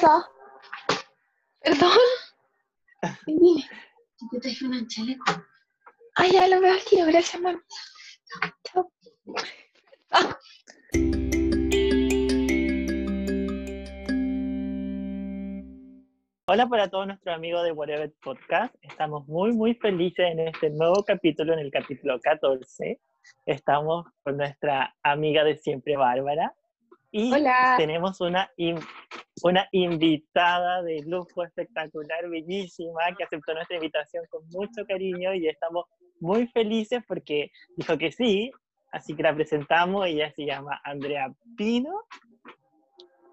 pasa? Perdón. Dime. Yo te traje un chaleco. Ay, ya lo veo aquí, gracias, mamá. Chao. Ah. Hola para todos nuestros amigos de Whatever Podcast. Estamos muy, muy felices en este nuevo capítulo, en el capítulo 14. Estamos con nuestra amiga de siempre, Bárbara. Y Hola. tenemos una, in- una invitada de lujo espectacular, bellísima, que aceptó nuestra invitación con mucho cariño y estamos muy felices porque dijo que sí, así que la presentamos. Ella se llama Andrea Pino.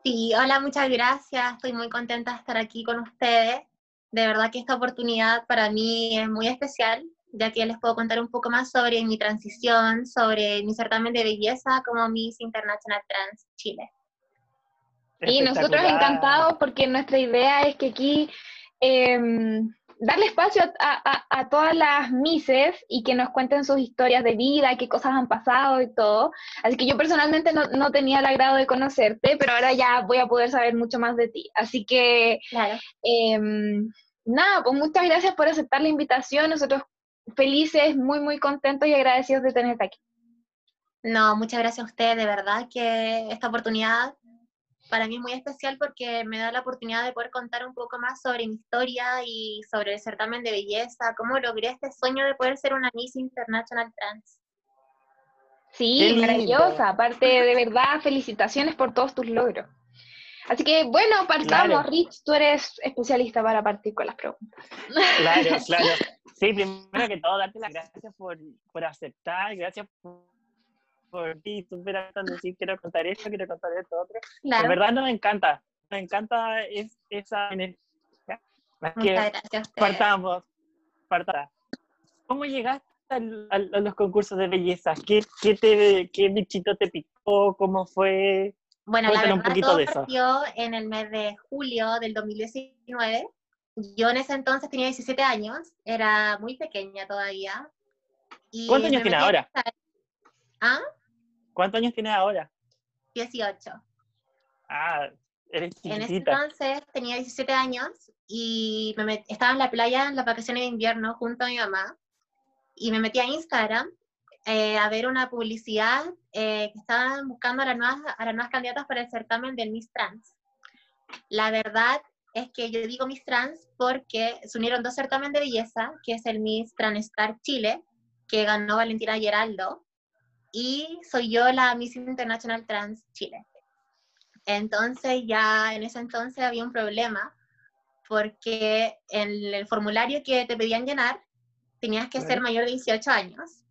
Sí, hola, muchas gracias. Estoy muy contenta de estar aquí con ustedes. De verdad que esta oportunidad para mí es muy especial, ya que les puedo contar un poco más sobre mi transición, sobre mi certamen de belleza como Miss International Trans Chile. Y nosotros encantados porque nuestra idea es que aquí em, darle espacio a, a- a todas las mises y que nos cuenten sus historias de vida, qué cosas han pasado y todo. Así que yo personalmente no, no tenía el agrado de conocerte, pero ahora ya voy a poder saber mucho más de ti. Así que Claro. Em, nada, pues muchas gracias por aceptar la invitación. Nosotros felices, muy, muy contentos y agradecidos de tenerte aquí. No, muchas gracias a ustedes, de verdad que esta oportunidad para mí es muy especial porque me da la oportunidad de poder contar un poco más sobre mi historia y sobre el certamen de belleza, cómo logré este sueño de poder ser una Miss International Trans. Sí, maravillosa. Aparte, de verdad, felicitaciones por todos tus logros. Así que, bueno, partamos. Claro. Rich, tú eres especialista para partir con las preguntas. Claro, claro. Sí, primero que todo, darte las gracias por, por aceptar, gracias por, por ti, súper decir quiero contar esto, quiero contar esto otro. De Claro, verdad nos encanta, nos encanta es, esa energía. Más que gracias a partamos, partamos. ¿Cómo llegaste al- a los concursos de belleza? ¿Qué, qué, te, ¿Qué bichito te picó? ¿Cómo fue? Bueno, la Cuéntanos un verdad poquito todo de eso. partió en el mes de julio del 2019. Yo en ese entonces tenía 17 años, era muy pequeña todavía. y ¿Cuántos años tienes ahora? esta- ¿Ah? ¿Cuántos años tienes ahora? 18. Ah, eres En ese chiquitita. entonces tenía 17 años y me met- estaba en la playa en las vacaciones de invierno junto a mi mamá y me metí a Instagram eh, a ver una publicidad eh, que estaban buscando a las, nuevas, a las nuevas candidatas para el certamen del Miss Trans. La verdad es que yo digo Miss Trans porque se unieron dos certámenes de belleza, que es el Miss Transtar Chile, que ganó Valentina Geraldo, y soy yo la Miss International Trans Chile. Entonces ya en ese entonces había un problema porque en el formulario que te pedían llenar tenías que ser mayor de 18 años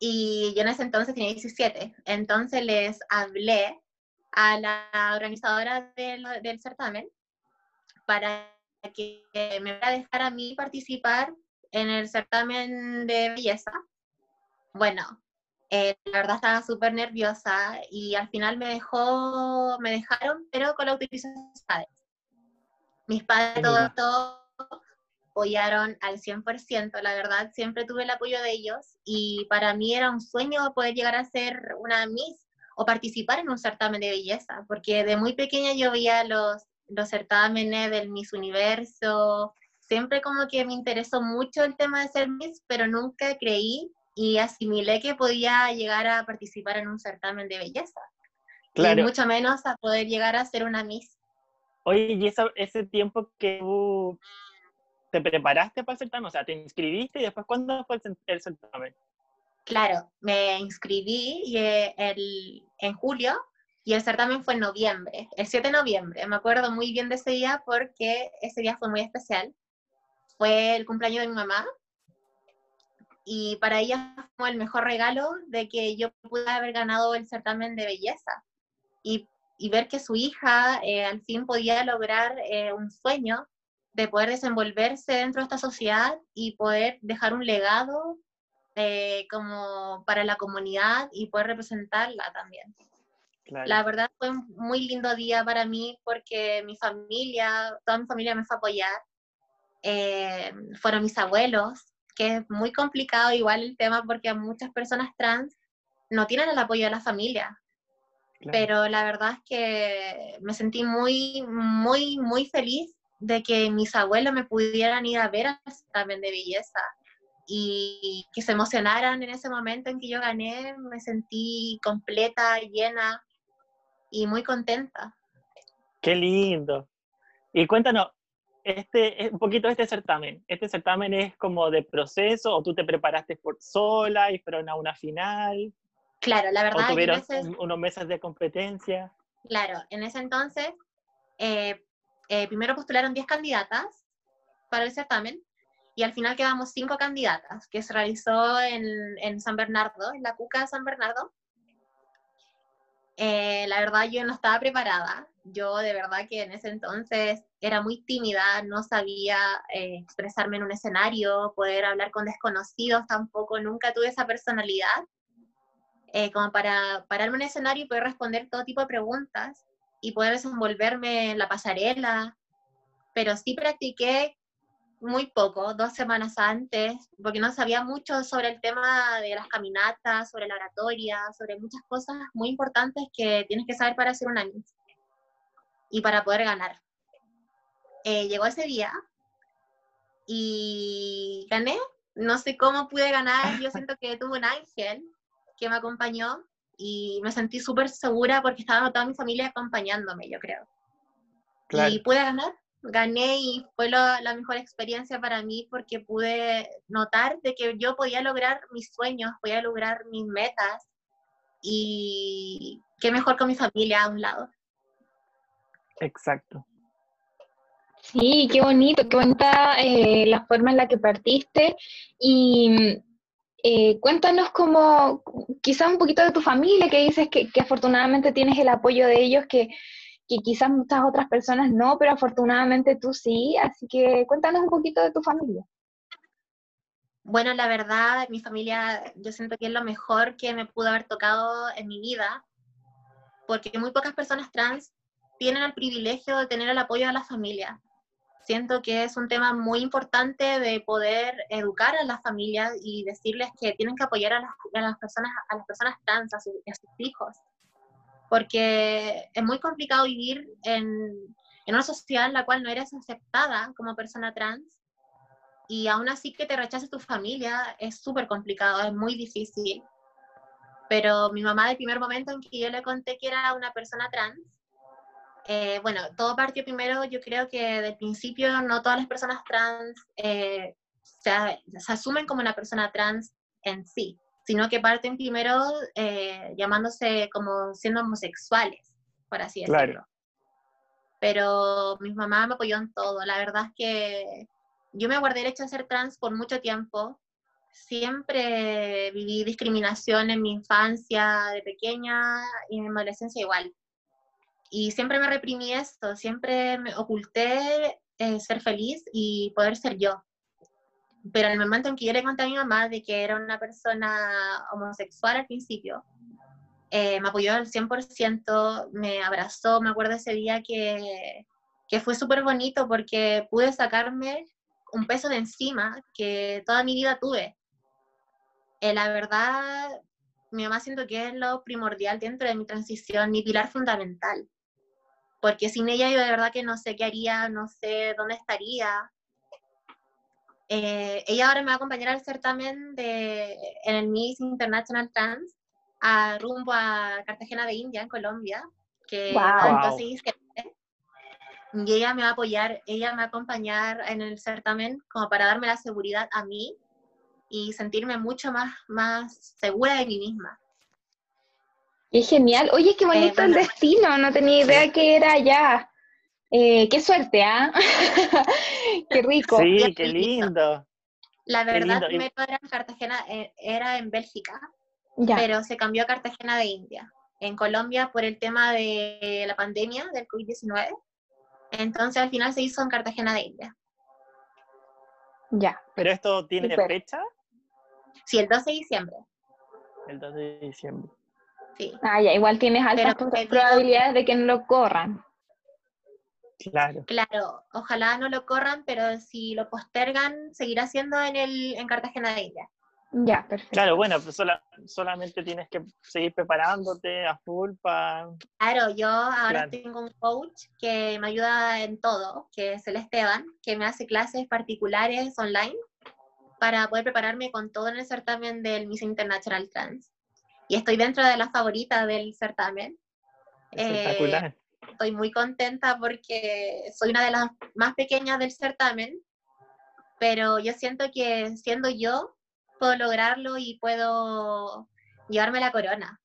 y yo en ese entonces tenía 17. Entonces les hablé a la organizadora del, del certamen para que me fuera a dejar a mí participar en el certamen de belleza. Bueno, eh, la verdad estaba súper nerviosa y al final me dejó, me dejaron, pero con la autorización de mis padres. Mis padres todo esto apoyaron al 100%, la verdad, siempre tuve el apoyo de ellos y para mí era un sueño poder llegar a ser una Miss o participar en un certamen de belleza, porque de muy pequeña yo veía los, los certámenes del Miss Universo, siempre como que me interesó mucho el tema de ser Miss, pero nunca creí y asimilé que podía llegar a participar en un certamen de belleza, y Claro. mucho menos a poder llegar a ser una Miss. Oye, y eso- ese tiempo que tú te preparaste para el certamen, o sea, te inscribiste y después, ¿cuándo fue el, el certamen? Claro, me inscribí y, eh, el, en julio y el certamen fue en noviembre, el 7 de noviembre. Me acuerdo muy bien de ese día porque ese día fue muy especial. Fue el cumpleaños de mi mamá y para ella fue el mejor regalo de que yo pude haber ganado el certamen de belleza y, ver que su hija eh, al fin podía lograr eh, un sueño de poder desenvolverse dentro de esta sociedad y poder dejar un legado eh, como para la comunidad y poder representarla también. Claro. La verdad fue un muy lindo día para mí porque mi familia, toda mi familia me fue a apoyar. Eh, fueron mis abuelos, que es muy complicado igual el tema porque muchas personas trans no tienen el apoyo de la familia. pero la verdad es que me sentí muy, muy, muy feliz de que mis abuelos me pudieran ir a ver al certamen de belleza y que se emocionaran en ese momento en que yo gané, me sentí completa, llena y muy contenta. Qué lindo. Y cuéntanos, este, un poquito este certamen. ¿Este certamen es como de proceso o tú te preparaste por sola y fueron a una final? Claro, la verdad. ¿O tuvieron unos meses de competencia? Claro, en ese entonces, eh, eh, primero postularon 10 candidatas para el certamen y al final quedamos 5 candidatas, que se realizó en, en, San Bernardo, en la Cuca de San Bernardo. Eh, la verdad yo no estaba preparada, yo de verdad que en ese entonces era muy tímida, no sabía eh, expresarme en un escenario, poder hablar con desconocidos tampoco, nunca tuve esa personalidad eh, como para pararme en un escenario y poder responder todo tipo de preguntas y poder desenvolverme en la pasarela, pero sí practiqué muy poco, dos semanas antes, porque no sabía mucho sobre el tema de las caminatas, sobre la oratoria, sobre muchas cosas muy importantes que tienes que saber para hacer un año y para poder ganar. Eh, llegó ese día y gané. No sé cómo pude ganar, yo siento que tuve un ángel que me acompañó y me sentí súper segura porque estaba toda mi familia acompañándome, yo creo. Y pude ganar, gané y fue la mejor experiencia para mí porque pude notar de que yo podía lograr mis sueños, podía lograr mis metas y qué mejor con mi familia a un lado. Exacto. Sí, qué bonito, qué bonita eh, la forma en la que partiste y eh, cuéntanos como quizás un poquito de tu familia, que dices que, afortunadamente tienes el apoyo de ellos, que, que, quizás muchas otras personas no, pero afortunadamente tú sí, así que cuéntanos un poquito de tu familia. Bueno, la verdad, mi familia yo siento que es lo mejor que me pudo haber tocado en mi vida, porque muy pocas personas trans tienen el privilegio de tener el apoyo de la familia. Siento que es un tema muy importante de poder educar a las familias y decirles que tienen que apoyar a las, personas, a las personas trans, a, sus hijos, porque es muy complicado vivir en, en una sociedad en la cual no eres aceptada como persona trans y aún así que te rechace tu familia es súper complicado, es muy difícil. Pero mi mamá, del primer momento en que yo le conté que era una persona trans, eh, bueno, todo partió primero, yo creo que del principio no todas las personas trans eh, se, asumen como una persona trans en sí, sino que parten primero eh, llamándose como siendo homosexuales, por así decirlo. Claro. Pero mi mamá me apoyó en todo, la verdad es que yo me guardé el hecho de ser trans por mucho tiempo, siempre viví discriminación en mi infancia, de pequeña y en mi adolescencia igual y siempre me reprimí esto, siempre me oculté eh, ser feliz y poder ser yo. Pero en el momento en que yo le conté a mi mamá de que era una persona homosexual al principio, eh, me apoyó al 100%, me abrazó, me acuerdo ese día que, que fue súper bonito porque pude sacarme un peso de encima que toda mi vida tuve. Eh, la verdad, mi mamá siento que es lo primordial dentro de mi transición, mi pilar fundamental porque sin ella yo de verdad que no sé qué haría, no sé dónde estaría. Eh, ella ahora me va a acompañar al certamen de, en el Miss International Trans a rumbo a Cartagena de India, en Colombia, que entonces y ella me va a apoyar, ella me va a acompañar en el certamen como para darme la seguridad a mí y sentirme mucho más, más segura de mí misma. Qué genial. Oye, qué bonito el destino, no tenía idea que era allá. Eh, qué suerte, ¿ah? qué rico. Sí, qué lindo. La verdad, primero era en Cartagena, eh, era en Bélgica, pero se cambió a Cartagena de India. En Colombia, por el tema de la pandemia del COVID-19, entonces al final se hizo en Cartagena de India. Ya. ¿Pero esto tiene fecha? Sí, el 12 de diciembre. El 12 de diciembre. Ah, ya, igual tienes altas probabilidades de que no lo corran. Claro. Claro, ojalá no lo corran, pero si lo postergan, seguirá siendo en, el, en Cartagena de India. Ya, perfecto. Claro, bueno, pues sola- solamente tienes que seguir preparándote a full para... Claro, yo ahora Claro. tengo un coach que me ayuda en todo, que es el Esteban, que me hace clases particulares online para poder prepararme con todo en el certamen del Miss International Trans. Y estoy dentro de las favoritas del certamen. Eh, Espectacular. Estoy muy contenta porque soy una de las más pequeñas del certamen, pero yo siento que siendo yo puedo lograrlo y puedo llevarme la corona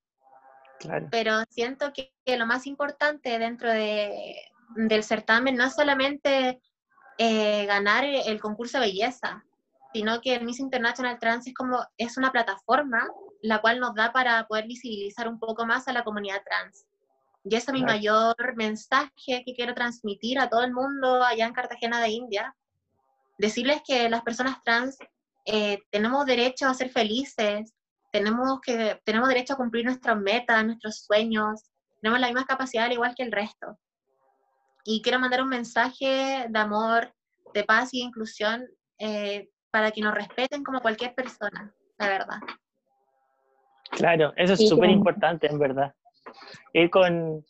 Claro. pero siento que, que lo más importante dentro de, del certamen no es solamente eh, ganar el, concurso de belleza, sino que el Miss International Trans es como es una plataforma la cual nos da para poder visibilizar un poco más a la comunidad trans. Y ese es mi mayor mensaje que quiero transmitir a todo el mundo allá en Cartagena de India. Decirles que las personas trans eh, tenemos derecho a ser felices, tenemos, que, tenemos derecho a cumplir nuestras metas, nuestros sueños, tenemos las mismas capacidades al igual que el resto. Y quiero mandar un mensaje de amor, de paz y de inclusión eh, para que nos respeten como cualquier persona, la verdad. Claro, eso es Sí, súper claro. importante, en verdad. Ir con,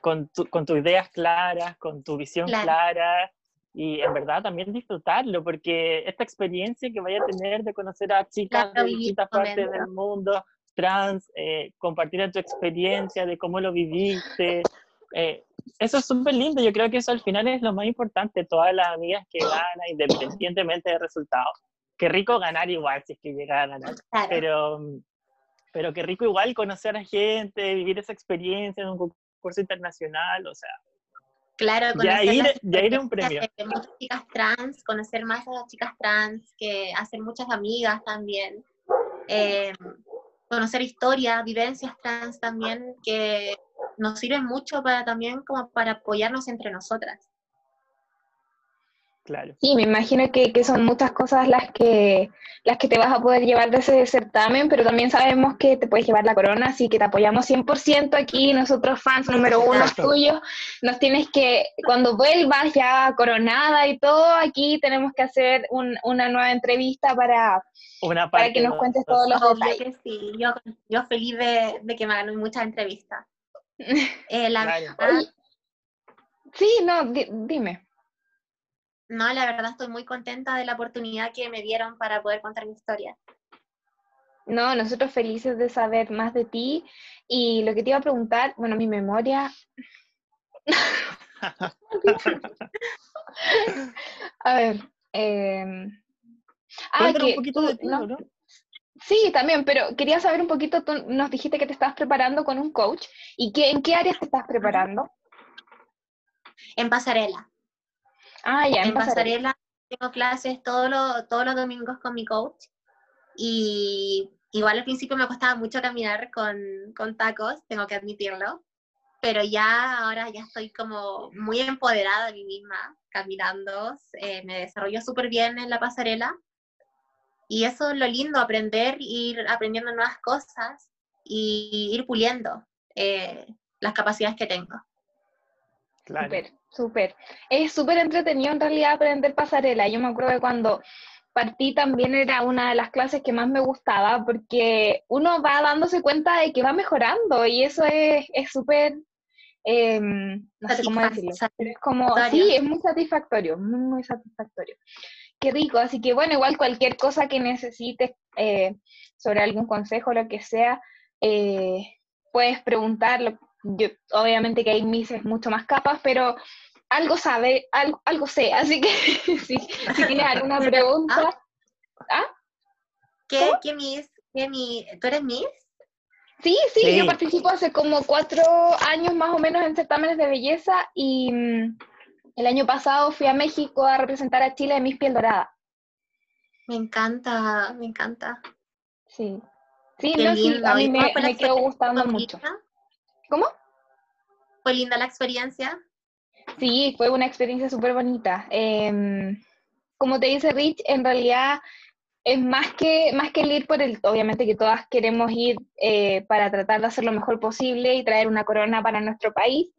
con, tu- con tus ideas claras, con tu visión Claro. clara y en verdad también disfrutarlo, porque esta experiencia que vaya a tener de conocer a chicas Claro, de distintas partes del mundo trans, eh, compartir tu experiencia de cómo lo viviste, eh, eso es súper lindo, yo creo que eso al final es lo más importante, todas las amigas que ganan, independientemente del resultado. Qué rico ganar igual si es que llega a ganar Claro. pero, pero qué rico igual conocer a gente, vivir esa experiencia en un concurso internacional, o sea, Claro, Ya conocer ir- las ya ir es un de muchas chicas trans, conocer más a las chicas trans, que hacen muchas amigas también. eh, conocer historias, vivencias trans también, que nos sirven mucho para también como para apoyarnos entre nosotras. Claro. Sí, me imagino que, que son muchas cosas las que, las que te vas a poder llevar de ese certamen, pero también sabemos que te puedes llevar la corona, así que te apoyamos 100% aquí, nosotros fans número uno Exacto. tuyos, nos tienes que, cuando vuelvas ya coronada y todo, aquí tenemos que hacer un- una nueva entrevista para, Una para que nos cuentes todos los Obvio detalles. que sí, yo, yo feliz de, de que me hagan muchas entrevistas. Eh, la Claro. verdad, Oye, Sí, no, di- dime. No, la verdad estoy muy contenta de la oportunidad que me dieron para poder contar mi historia. No, nosotros felices de saber más de ti. Y lo que te iba a preguntar, bueno, mi memoria. a ver. em, ah, que un poquito tú- de ti, no, ¿no? Sí, también, pero quería saber un poquito, tú nos dijiste que te estás preparando con un coach. ¿Y qué, en qué áreas te estás preparando? En pasarela. Ah, ya, en pasarela. pasarela tengo clases todos los, todos los domingos con mi coach y igual al principio me costaba mucho caminar con, con tacos, tengo que admitirlo, pero ya ahora ya estoy como muy empoderada de mí misma caminando, eh, me desarrollo súper bien en la pasarela y eso es lo lindo, aprender, ir aprendiendo nuevas cosas y ir puliendo eh, las capacidades que tengo. Claro. Súper, súper. Es súper entretenido en realidad aprender pasarela. Yo me acuerdo de cuando partí también era una de las clases que más me gustaba porque uno va dándose cuenta de que va mejorando y eso es es súper, em, no sé cómo decirlo, pero es como, sí, es muy satisfactorio, muy, muy satisfactorio. Qué rico, así que bueno, igual cualquier cosa que necesites eh, sobre algún consejo, lo que sea, eh, puedes preguntarlo. Yo, obviamente que hay mises mucho más capas, pero algo sabe, algo, algo sé, así que si, si tienes alguna pregunta. ¿Ah? ¿Qué, qué Miss? ¿Qué mi, ¿Tú eres Miss? Sí, sí, Sí. yo participo hace como cuatro años más o menos en certámenes de belleza y mm, el año pasado fui a México a representar a Chile en Miss Piel Dorada. Me encanta, me encanta. Sí. Sí, no, sí, a mí ¿Y cómo me, me quedó gustando mucho. ¿Cómo? ¿Fue linda la experiencia? Sí, fue una experiencia súper bonita. Em, como te dice Rich, en realidad es más que, más que el ir por el, obviamente que todas queremos ir eh, para tratar de hacer lo mejor posible y traer una corona para nuestro país,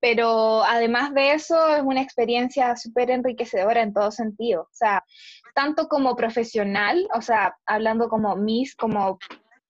pero además de eso es una experiencia súper enriquecedora en todo sentido, o sea, tanto como profesional, o sea, hablando como Miss, como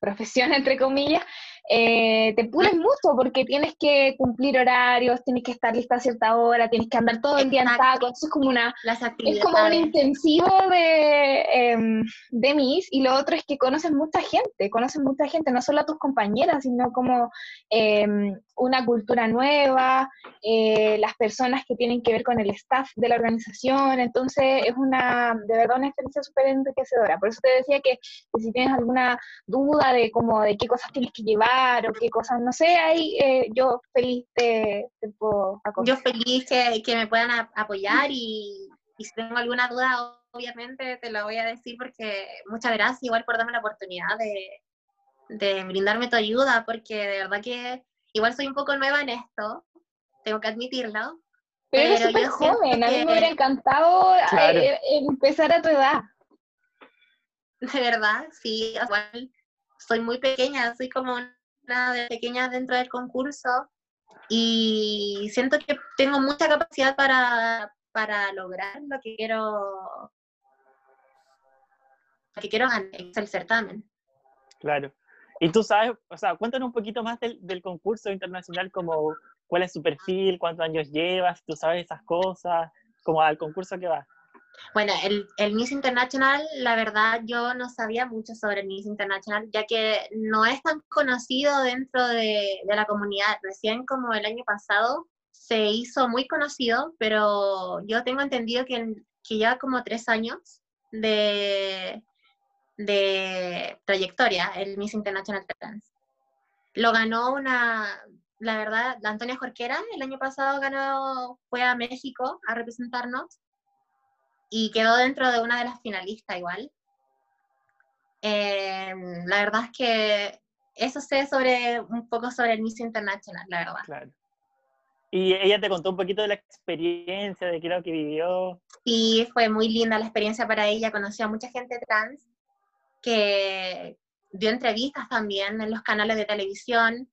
profesión entre comillas, eh, te pules mucho porque tienes que cumplir horarios, tienes que estar lista a cierta hora, tienes que andar todo el día en taco, es como una es como un intensivo de, eh, de mis. Y lo otro es que conoces mucha gente, conoces mucha gente, no solo a tus compañeras, sino como em, una cultura nueva, eh, las personas que tienen que ver con el staff de la organización, entonces es una, de verdad, una experiencia súper enriquecedora. Por eso te decía que, que si tienes alguna duda de cómo, de qué cosas tienes que llevar, o qué cosas, no sé, ahí eh, yo feliz te, puedo Yo feliz que, que me puedan apoyar y, y, si tengo alguna duda, obviamente te lo voy a decir porque muchas gracias igual por darme la oportunidad de, de brindarme tu ayuda, porque de verdad que igual soy un poco nueva en esto, tengo que admitirlo. Pero, eres súper joven, a mí me hubiera encantado eh, empezar a tu edad. De verdad, sí, igual soy muy pequeña, soy como de pequeña dentro del concurso y siento que tengo mucha capacidad para, para lograr lo que quiero lo que quiero ganar, el certamen. Claro. Y tú sabes, o sea, cuéntanos un poquito más del, del concurso internacional, como cuál es su perfil, cuántos años llevas, tú sabes esas cosas, como al concurso que va. Bueno, el, el, Miss International, la verdad, yo no sabía mucho sobre el Miss International, ya que no es tan conocido dentro de, de la comunidad. Recién como el año pasado se hizo muy conocido, pero yo tengo entendido que, que ya como tres años de, de trayectoria el Miss International Trans. Lo ganó una, la verdad, la Antonia Jorquera, el año pasado ganó, fue a México a representarnos y quedó dentro de una de las finalistas igual. Eh, la verdad es que eso sé sobre un poco sobre el Miss International, la verdad. Claro. Y ella te contó un poquito de la experiencia, de qué era lo que vivió. Sí, fue muy linda la experiencia para ella. Conoció a mucha gente trans que dio entrevistas también en los canales de televisión.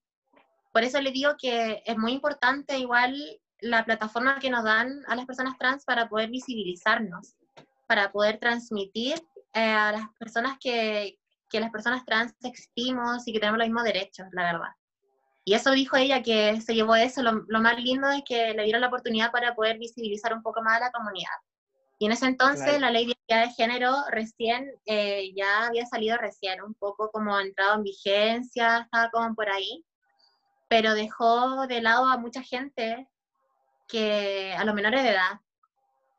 Por eso le digo que es muy importante igual la plataforma que nos dan a las personas trans para poder visibilizarnos, para poder transmitir eh, a las personas que, que las personas trans existimos y que tenemos los mismos derechos, la verdad. Y eso dijo ella, que se llevó eso. Lo, lo, más lindo es que le dieron la oportunidad para poder visibilizar un poco más a la comunidad. Y en ese entonces la ley de identidad de género recién, eh, ya había salido recién, un poco como entrado en vigencia, estaba como por ahí, pero dejó de lado a mucha gente que a los menores de edad,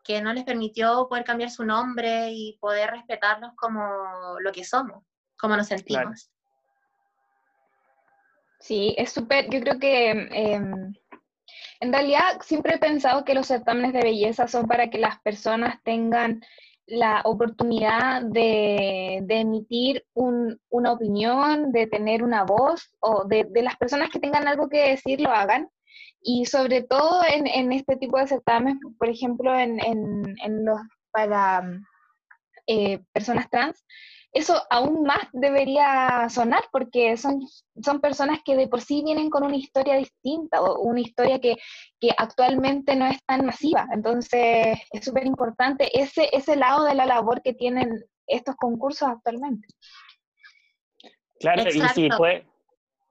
que no les permitió poder cambiar su nombre y poder respetarlos como lo que somos, como nos sentimos. Sí, es súper, yo creo que em, en realidad siempre he pensado que los certámenes de belleza son para que las personas tengan la oportunidad de, emitir una opinión, de tener una voz, o de, de, las personas que tengan algo que decir lo hagan, y sobre todo en, en este tipo de certámenes, por ejemplo, en, en, los para eh, personas trans, eso aún más debería sonar porque son, son personas que de por sí vienen con una historia distinta o una historia que, que actualmente no es tan masiva. Entonces es súper importante ese, ese lado de la labor que tienen estos concursos actualmente. Claro, y si fue,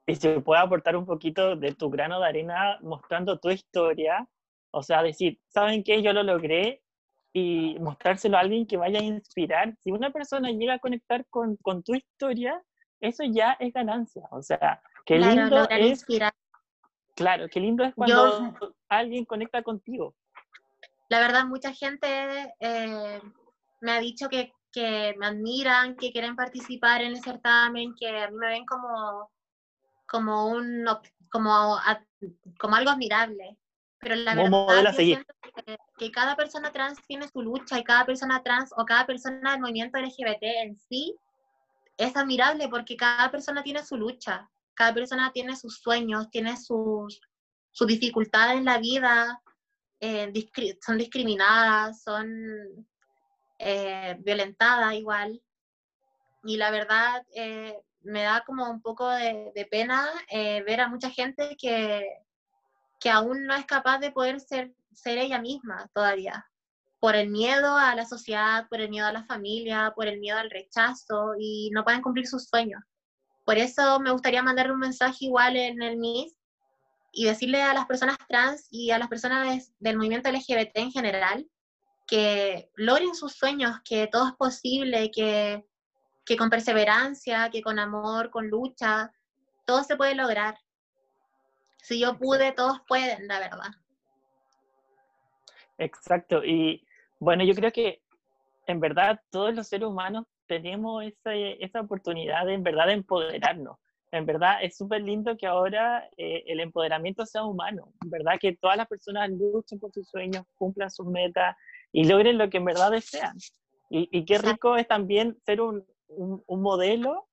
y si puede aportar un poquito de tu grano de arena mostrando tu historia, o sea, decir, ¿saben qué? Yo lo logré y mostrárselo a alguien que vaya a inspirar. Si una persona llega a conectar con, con tu historia, eso ya es ganancia. O sea, qué lindo es... Inspirar. Claro, qué lindo es cuando alguien conecta contigo. La verdad, mucha gente eh, me ha dicho que, que me admiran, que quieren participar en el certamen, que a mí me ven como como, un, como, como algo admirable. Pero la verdad es que, que, cada persona trans tiene su lucha y cada persona trans o cada persona del movimiento LGBT en sí es admirable porque cada persona tiene su lucha, cada persona tiene sus sueños, tiene sus, sus dificultades en la vida, eh, son discriminadas, son eh, violentadas igual. Y la verdad, eh, me da como un poco de, pena eh, ver a mucha gente que, que aún no es capaz de poder ser, ser ella misma todavía, por el miedo a la sociedad, por el miedo a la familia, por el miedo al rechazo y no pueden cumplir sus sueños. Por eso me gustaría mandarle un mensaje igual en el MIS y decirle a las personas trans y a las personas del movimiento LGBT en general que logren sus sueños, que todo es posible, que, que con perseverancia, que con amor, con lucha, todo se puede lograr. Si yo pude, todos pueden, la verdad. Exacto. Y bueno, yo creo que en verdad todos los seres humanos tenemos esa, esa oportunidad de en verdad de empoderarnos. En verdad es súper lindo que ahora eh, el empoderamiento sea humano. En verdad que todas las personas luchen por sus sueños, cumplan sus metas y logren lo que en verdad desean. Y, y qué rico es también ser un, un, un modelo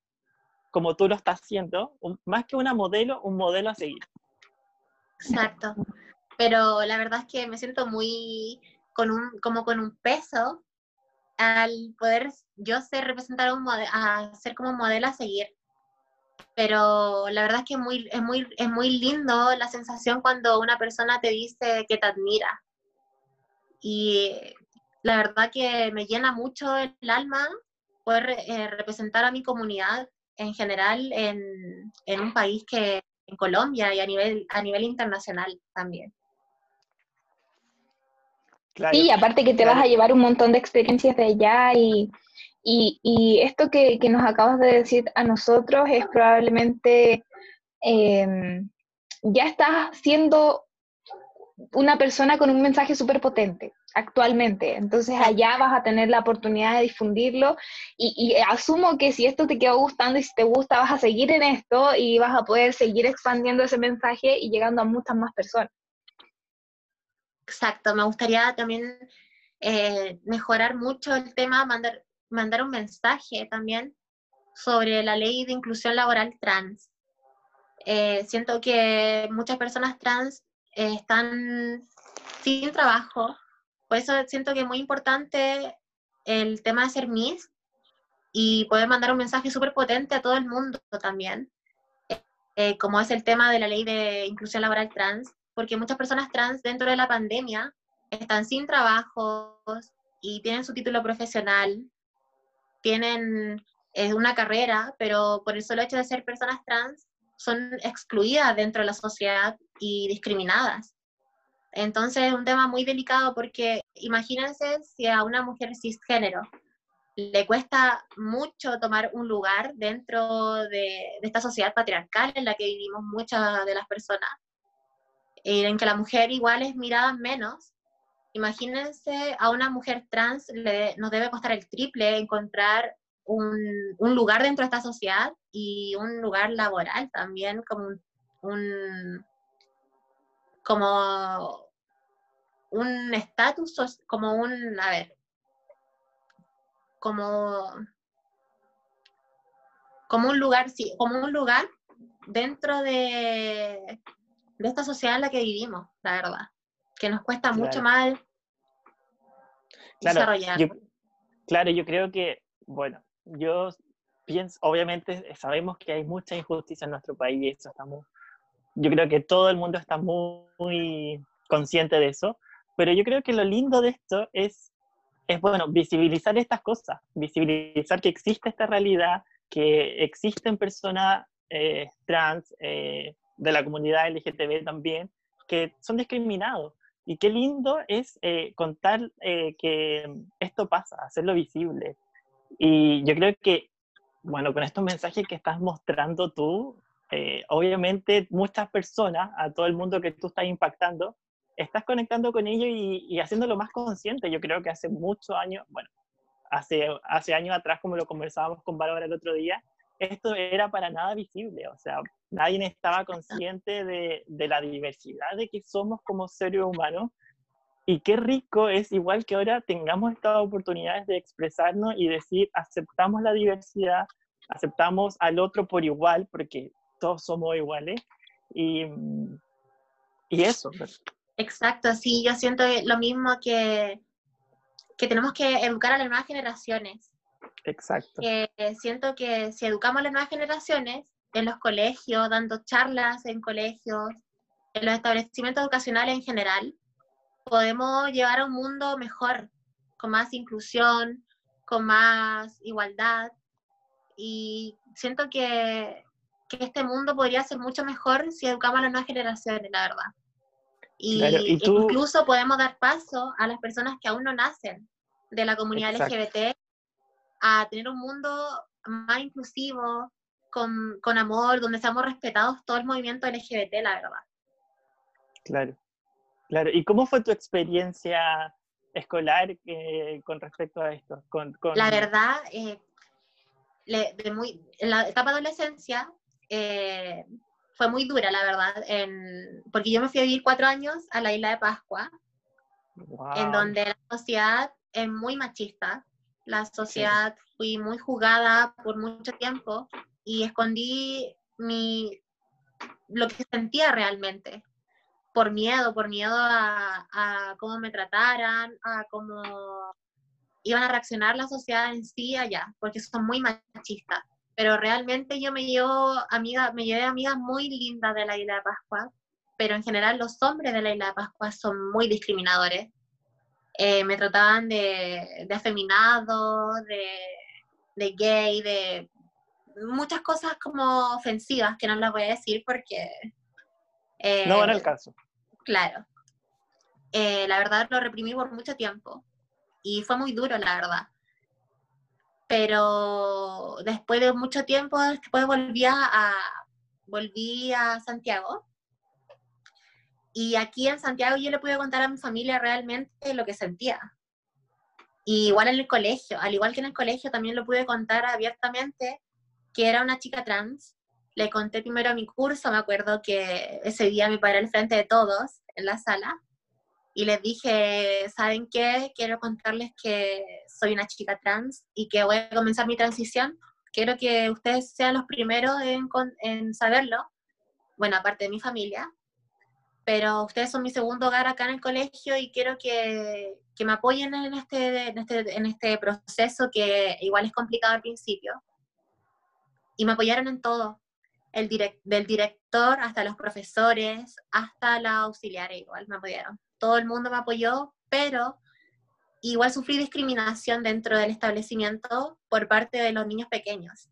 como tú lo estás haciendo, más que una modelo, un modelo a seguir. Exacto. Pero la verdad es que me siento muy con un, como con un peso al poder yo ser representar un a ser como un modelo a seguir. Pero la verdad es que muy, es, muy, es muy lindo la sensación cuando una persona te dice que te admira. Y la verdad que me llena mucho el alma poder eh, representar a mi comunidad en general en, en un país que en Colombia y a nivel, a nivel internacional también. sí, aparte que te vas a llevar un montón de experiencias de allá y, y, y esto que, que, nos acabas de decir a nosotros es probablemente eh, ya estás siendo una persona con un mensaje súper potente actualmente. Entonces allá vas a tener la oportunidad de difundirlo y, y, asumo que si esto te quedó gustando y si te gusta vas a seguir en esto y vas a poder seguir expandiendo ese mensaje y llegando a muchas más personas. Exacto, me gustaría también eh, mejorar mucho el tema, mandar, mandar un mensaje también sobre la ley de inclusión laboral trans. Eh, siento que muchas personas trans eh, están sin trabajo, por eso siento que es muy importante el tema de ser Miss y poder mandar un mensaje súper potente a todo el mundo también, eh, como es el tema de la ley de inclusión laboral trans, porque muchas personas trans dentro de la pandemia están sin trabajos y tienen su título profesional, tienen eh, una carrera, pero por el solo hecho de ser personas trans son excluidas dentro de la sociedad y discriminadas. Entonces es un tema muy delicado porque imagínense si a una mujer cisgénero le cuesta mucho tomar un lugar dentro de, esta sociedad patriarcal en la que vivimos muchas de las personas, en que la mujer igual es mirada menos. Imagínense a una mujer trans le, nos debe costar el triple encontrar un, un, lugar dentro de esta sociedad y un lugar laboral también como un como un estatus, como un, a ver, como, como un lugar, sí, como un lugar dentro de, de esta sociedad en la que vivimos, la verdad, que nos cuesta mucho más desarrollar. claro, yo creo que, bueno, yo pienso, obviamente sabemos que hay mucha injusticia en nuestro país estamos yo creo que todo el mundo está muy, consciente de eso, pero yo creo que lo lindo de esto es, es, bueno, visibilizar estas cosas, visibilizar que existe esta realidad, que existen personas eh, trans eh, de la comunidad LGTB también, que son discriminados. Y qué lindo es eh, contar que esto pasa, hacerlo visible. Y yo creo que, bueno, con estos mensajes que estás mostrando tú, eh, obviamente muchas personas, a todo el mundo que tú estás impactando, estás conectando con ellos y, y haciéndolo más consciente. Yo creo que hace muchos años, bueno, hace, hace años atrás, como lo conversábamos con Bárbara el otro día, esto era para nada visible, o sea, nadie estaba consciente de, de la diversidad de que somos como seres humanos y qué rico es igual que ahora tengamos estas oportunidades de expresarnos y decir, aceptamos la diversidad, aceptamos al otro por igual, porque todos somos iguales. Y, y eso. Exacto, sí, yo siento lo mismo que, que tenemos que educar a las nuevas generaciones. Exacto. Que siento que si educamos a las nuevas generaciones en los colegios, dando charlas en colegios, en los establecimientos educacionales en general, podemos llevar a un mundo mejor, con más inclusión, con más igualdad. Y siento que, que este mundo podría ser mucho mejor si educamos a las nuevas generaciones, la verdad. Y, incluso podemos dar paso a las personas que aún no nacen de la comunidad LGBT a tener un mundo más inclusivo, con, con amor, donde seamos respetados todo el movimiento LGBT, la verdad. Claro, claro. ¿Y cómo fue tu experiencia escolar eh, con respecto a esto? Con, La verdad, eh, de muy, en la etapa de adolescencia eh, fue muy dura, la verdad, en, porque yo me fui a vivir cuatro años a la isla de Pascua, en donde la sociedad es muy machista, la sociedad fui muy jugada por mucho tiempo y escondí mi, lo que sentía realmente, por miedo, por miedo a, cómo me trataran, a cómo iban a reaccionar la sociedad en sí allá, porque son muy machistas. Pero realmente yo me llevo amiga, me llevé amigas muy lindas de la isla de Pascua, pero en general los hombres de la isla de Pascua son muy discriminadores. Eh, me trataban de, de afeminado, de, de gay, de muchas cosas como ofensivas que no las voy a decir porque... Eh, no van al caso. Claro. Eh, la verdad lo reprimí por mucho tiempo y fue muy duro, la verdad. Pero después de mucho tiempo, después volví a, volví a Santiago. Y aquí en Santiago yo le pude contar a mi familia realmente lo que sentía. Y igual en el colegio, al igual que en el colegio, también lo pude contar abiertamente que era una chica trans. Le conté primero mi curso, me acuerdo que ese día me paré al frente de todos en la sala y les dije, ¿saben qué? Quiero contarles que soy una chica trans y que voy a comenzar mi transición. Quiero que ustedes sean los primeros en, saberlo, bueno, aparte de mi familia, pero ustedes son mi segundo hogar acá en el colegio y quiero que, me apoyen en este, en este, en este proceso que igual es complicado al principio y me apoyaron en todo, el del director hasta los profesores, hasta la auxiliares igual me apoyaron. Todo el mundo me apoyó, pero igual sufrí discriminación dentro del establecimiento por parte de los niños pequeños.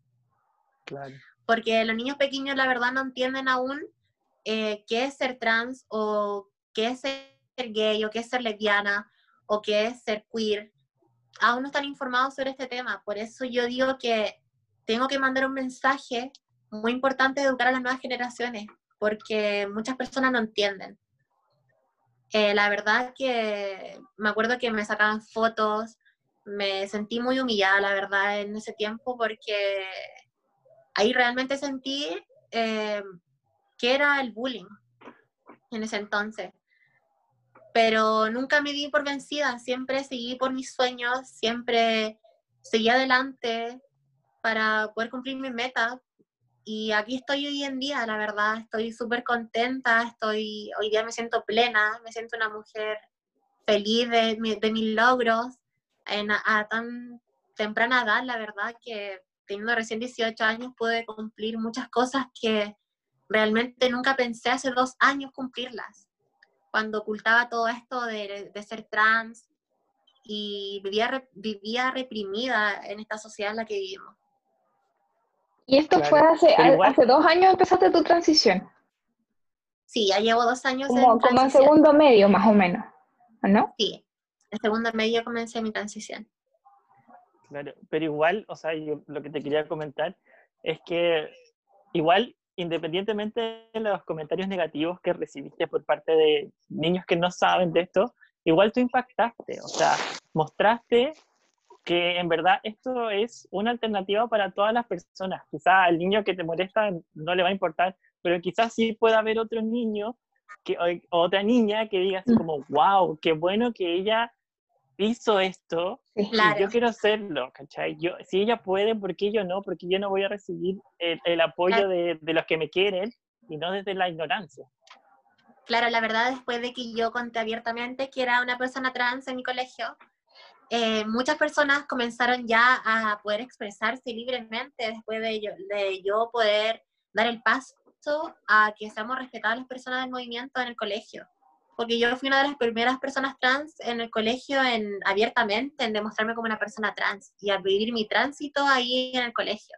Claro. Porque los niños pequeños la verdad no entienden aún eh, qué es ser trans o qué es ser gay o qué es ser lesbiana o qué es ser queer. Aún no están informados sobre este tema. Por eso yo digo que tengo que mandar un mensaje muy importante educar a las nuevas generaciones, porque muchas personas no entienden. Eh, la verdad que me acuerdo que me sacaban fotos, me sentí muy humillada, la verdad, en ese tiempo, porque ahí realmente sentí eh, que era el bullying en ese entonces. Pero nunca me di por vencida, siempre seguí por mis sueños, siempre seguí adelante, para poder cumplir mi meta. Y aquí estoy hoy en día, la verdad, estoy súper contenta, estoy, hoy día me siento plena, me siento una mujer feliz de, de mis logros en, a, tan temprana edad, la verdad, que teniendo recién 18 años pude cumplir muchas cosas que realmente nunca pensé hace dos años cumplirlas. Cuando ocultaba todo esto de, de ser trans y vivía, vivía reprimida en esta sociedad en la que vivimos. ¿Y esto fue hace, hace dos años empezaste tu transición? Sí, ya llevo dos años como, en Como en segundo medio, más o menos, ¿no? Sí, en segundo medio comencé mi transición. Claro, pero igual, o sea, yo lo que te quería comentar es que igual, independientemente de los comentarios negativos que recibiste por parte de niños que no saben de esto, igual tú impactaste, o sea, mostraste que en verdad esto es una alternativa para todas las personas. Quizás al niño que te molesta no le va a importar, pero quizás sí pueda haber otro niño que, o otra niña que diga así mm. como, wow, qué bueno que ella hizo esto, yo quiero hacerlo, ¿cachai? Yo, si ella puede, ¿por qué yo no? Porque yo no voy a recibir el, apoyo de, de, los que me quieren y no desde la ignorancia. Claro, la verdad, después de que yo conté abiertamente que era una persona trans en mi colegio, eh, muchas personas comenzaron ya a poder expresarse libremente después de yo, de poder dar el paso. a que seamos respetadas las personas del movimiento en el colegio. Porque yo fui una de las primeras personas trans en el colegio en, abiertamente en demostrarme como una persona trans y a vivir mi tránsito ahí en el colegio.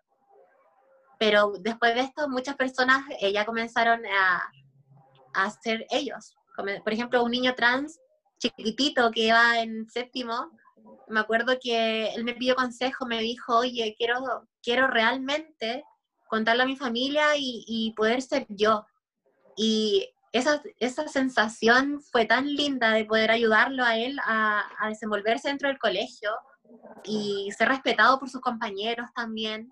Pero después de esto, muchas personas eh, ya comenzaron a, a ser ellos. Por ejemplo, un niño trans chiquitito que iba en séptimo, me acuerdo que él me pidió consejo, me dijo, oye, quiero, quiero realmente contarle a mi familia y, poder ser yo. Y esa, esa, sensación fue tan linda de poder ayudarlo a él a, desenvolverse dentro del colegio y ser respetado por sus compañeros también.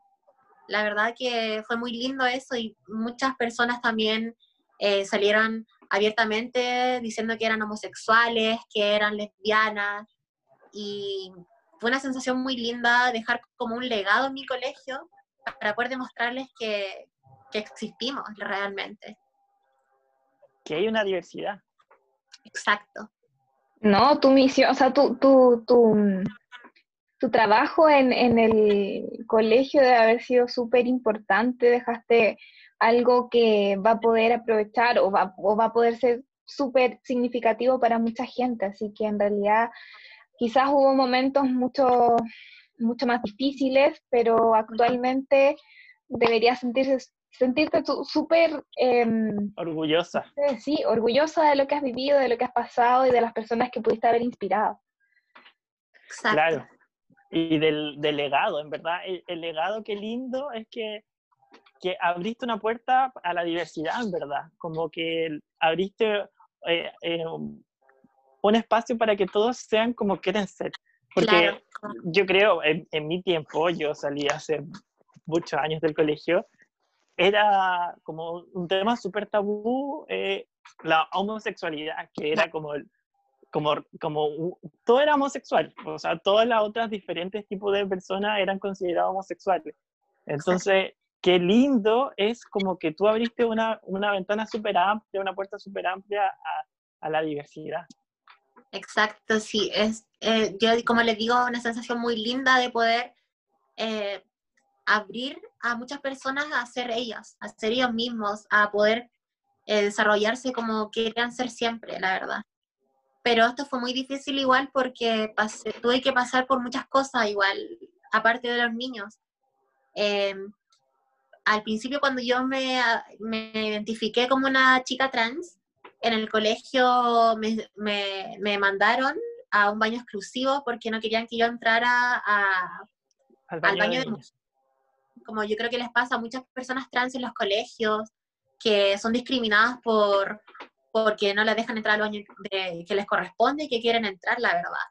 La verdad que fue muy lindo eso y muchas personas también eh, salieron abiertamente diciendo que eran homosexuales, que eran lesbianas y fue una sensación muy linda dejar como un legado en mi colegio para poder demostrarles que, que existimos realmente. Que hay una diversidad. Exacto. No, tu misión, o sea, tu, tu, tu, tu trabajo en, en, el colegio debe haber sido súper importante, dejaste algo que va a poder aprovechar o va, o va a poder ser súper significativo para mucha gente, así que en realidad quizás hubo momentos mucho, mucho más difíciles, pero actualmente deberías sentirse, sentirte súper... Em, orgullosa. Sí, orgullosa de lo que has vivido, de lo que has pasado y de las personas que pudiste haber inspirado. Claro. Y del, del, legado, en verdad, el, legado qué lindo es que, que, abriste una puerta a la diversidad, en verdad, como que abriste eh, eh, un espacio para que todos sean como quieren ser. Porque yo creo, en, mi tiempo, yo salí hace muchos años del colegio, era como un tema súper tabú eh, la homosexualidad, que era como, como, como todo era homosexual, o sea, todas las otras diferentes tipos de personas eran consideradas homosexuales. Entonces, qué lindo es como que tú abriste una, una ventana súper amplia, una puerta súper amplia a, a la diversidad. Exacto, sí. Es, eh, yo, como les digo, una sensación muy linda de poder eh, abrir a muchas personas a ser ellas, a ser ellos mismos, a poder eh, desarrollarse como querían ser siempre, la verdad. Pero esto fue muy difícil igual porque tuve que pasar por muchas cosas igual, aparte de los niños. Em, al principio cuando yo me, me identifiqué como una chica trans, en el colegio me, me, mandaron a un baño exclusivo porque no querían que yo entrara a, al baño, de, Como yo creo que les pasa a muchas personas trans en los colegios que son discriminadas por porque no les dejan entrar al baño que les corresponde y que quieren entrar, la verdad.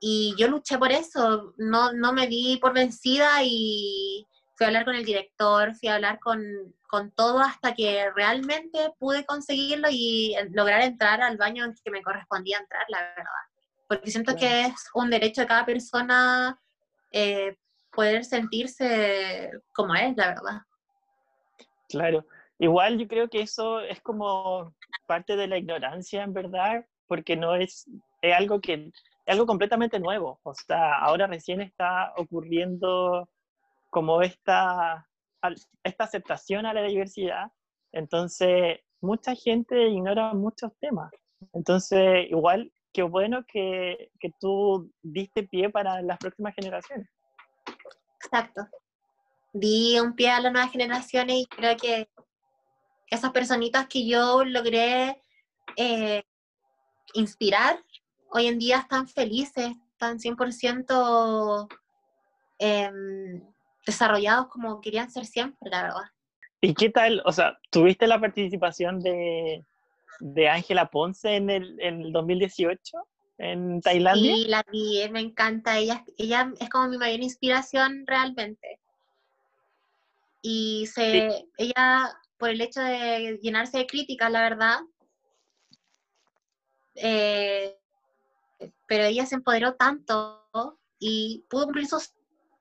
Y yo luché por eso, no, no me di por vencida y fui a hablar con el director, fui a hablar con, con todo hasta que realmente pude conseguirlo y lograr entrar al baño en que me correspondía entrar, la verdad. Porque siento que es un derecho de cada persona eh, poder sentirse como es, la verdad. Claro. Igual yo creo que eso es como parte de la ignorancia, en verdad, porque no es, es algo que es algo completamente nuevo. O sea, ahora recién está ocurriendo como esta esta aceptación a la diversidad, entonces mucha gente ignora muchos temas. Entonces, igual, qué bueno que, que tú diste pie para las próximas generaciones. Exacto. Di un pie a las nuevas generaciones y creo que esas personitas que yo logré eh, inspirar, hoy en día están felices, están 100% eh, desarrollados como querían ser siempre, la verdad. ¿Y qué tal? O sea, ¿tuviste la participación de, de Ángela Ponce en el, en el 2018 en Tailandia? Sí, la vi, me encanta. Ella, ella es como mi mayor inspiración realmente. Y se, ella, por el hecho de llenarse de críticas, la verdad, eh, pero ella se empoderó tanto y pudo cumplir sus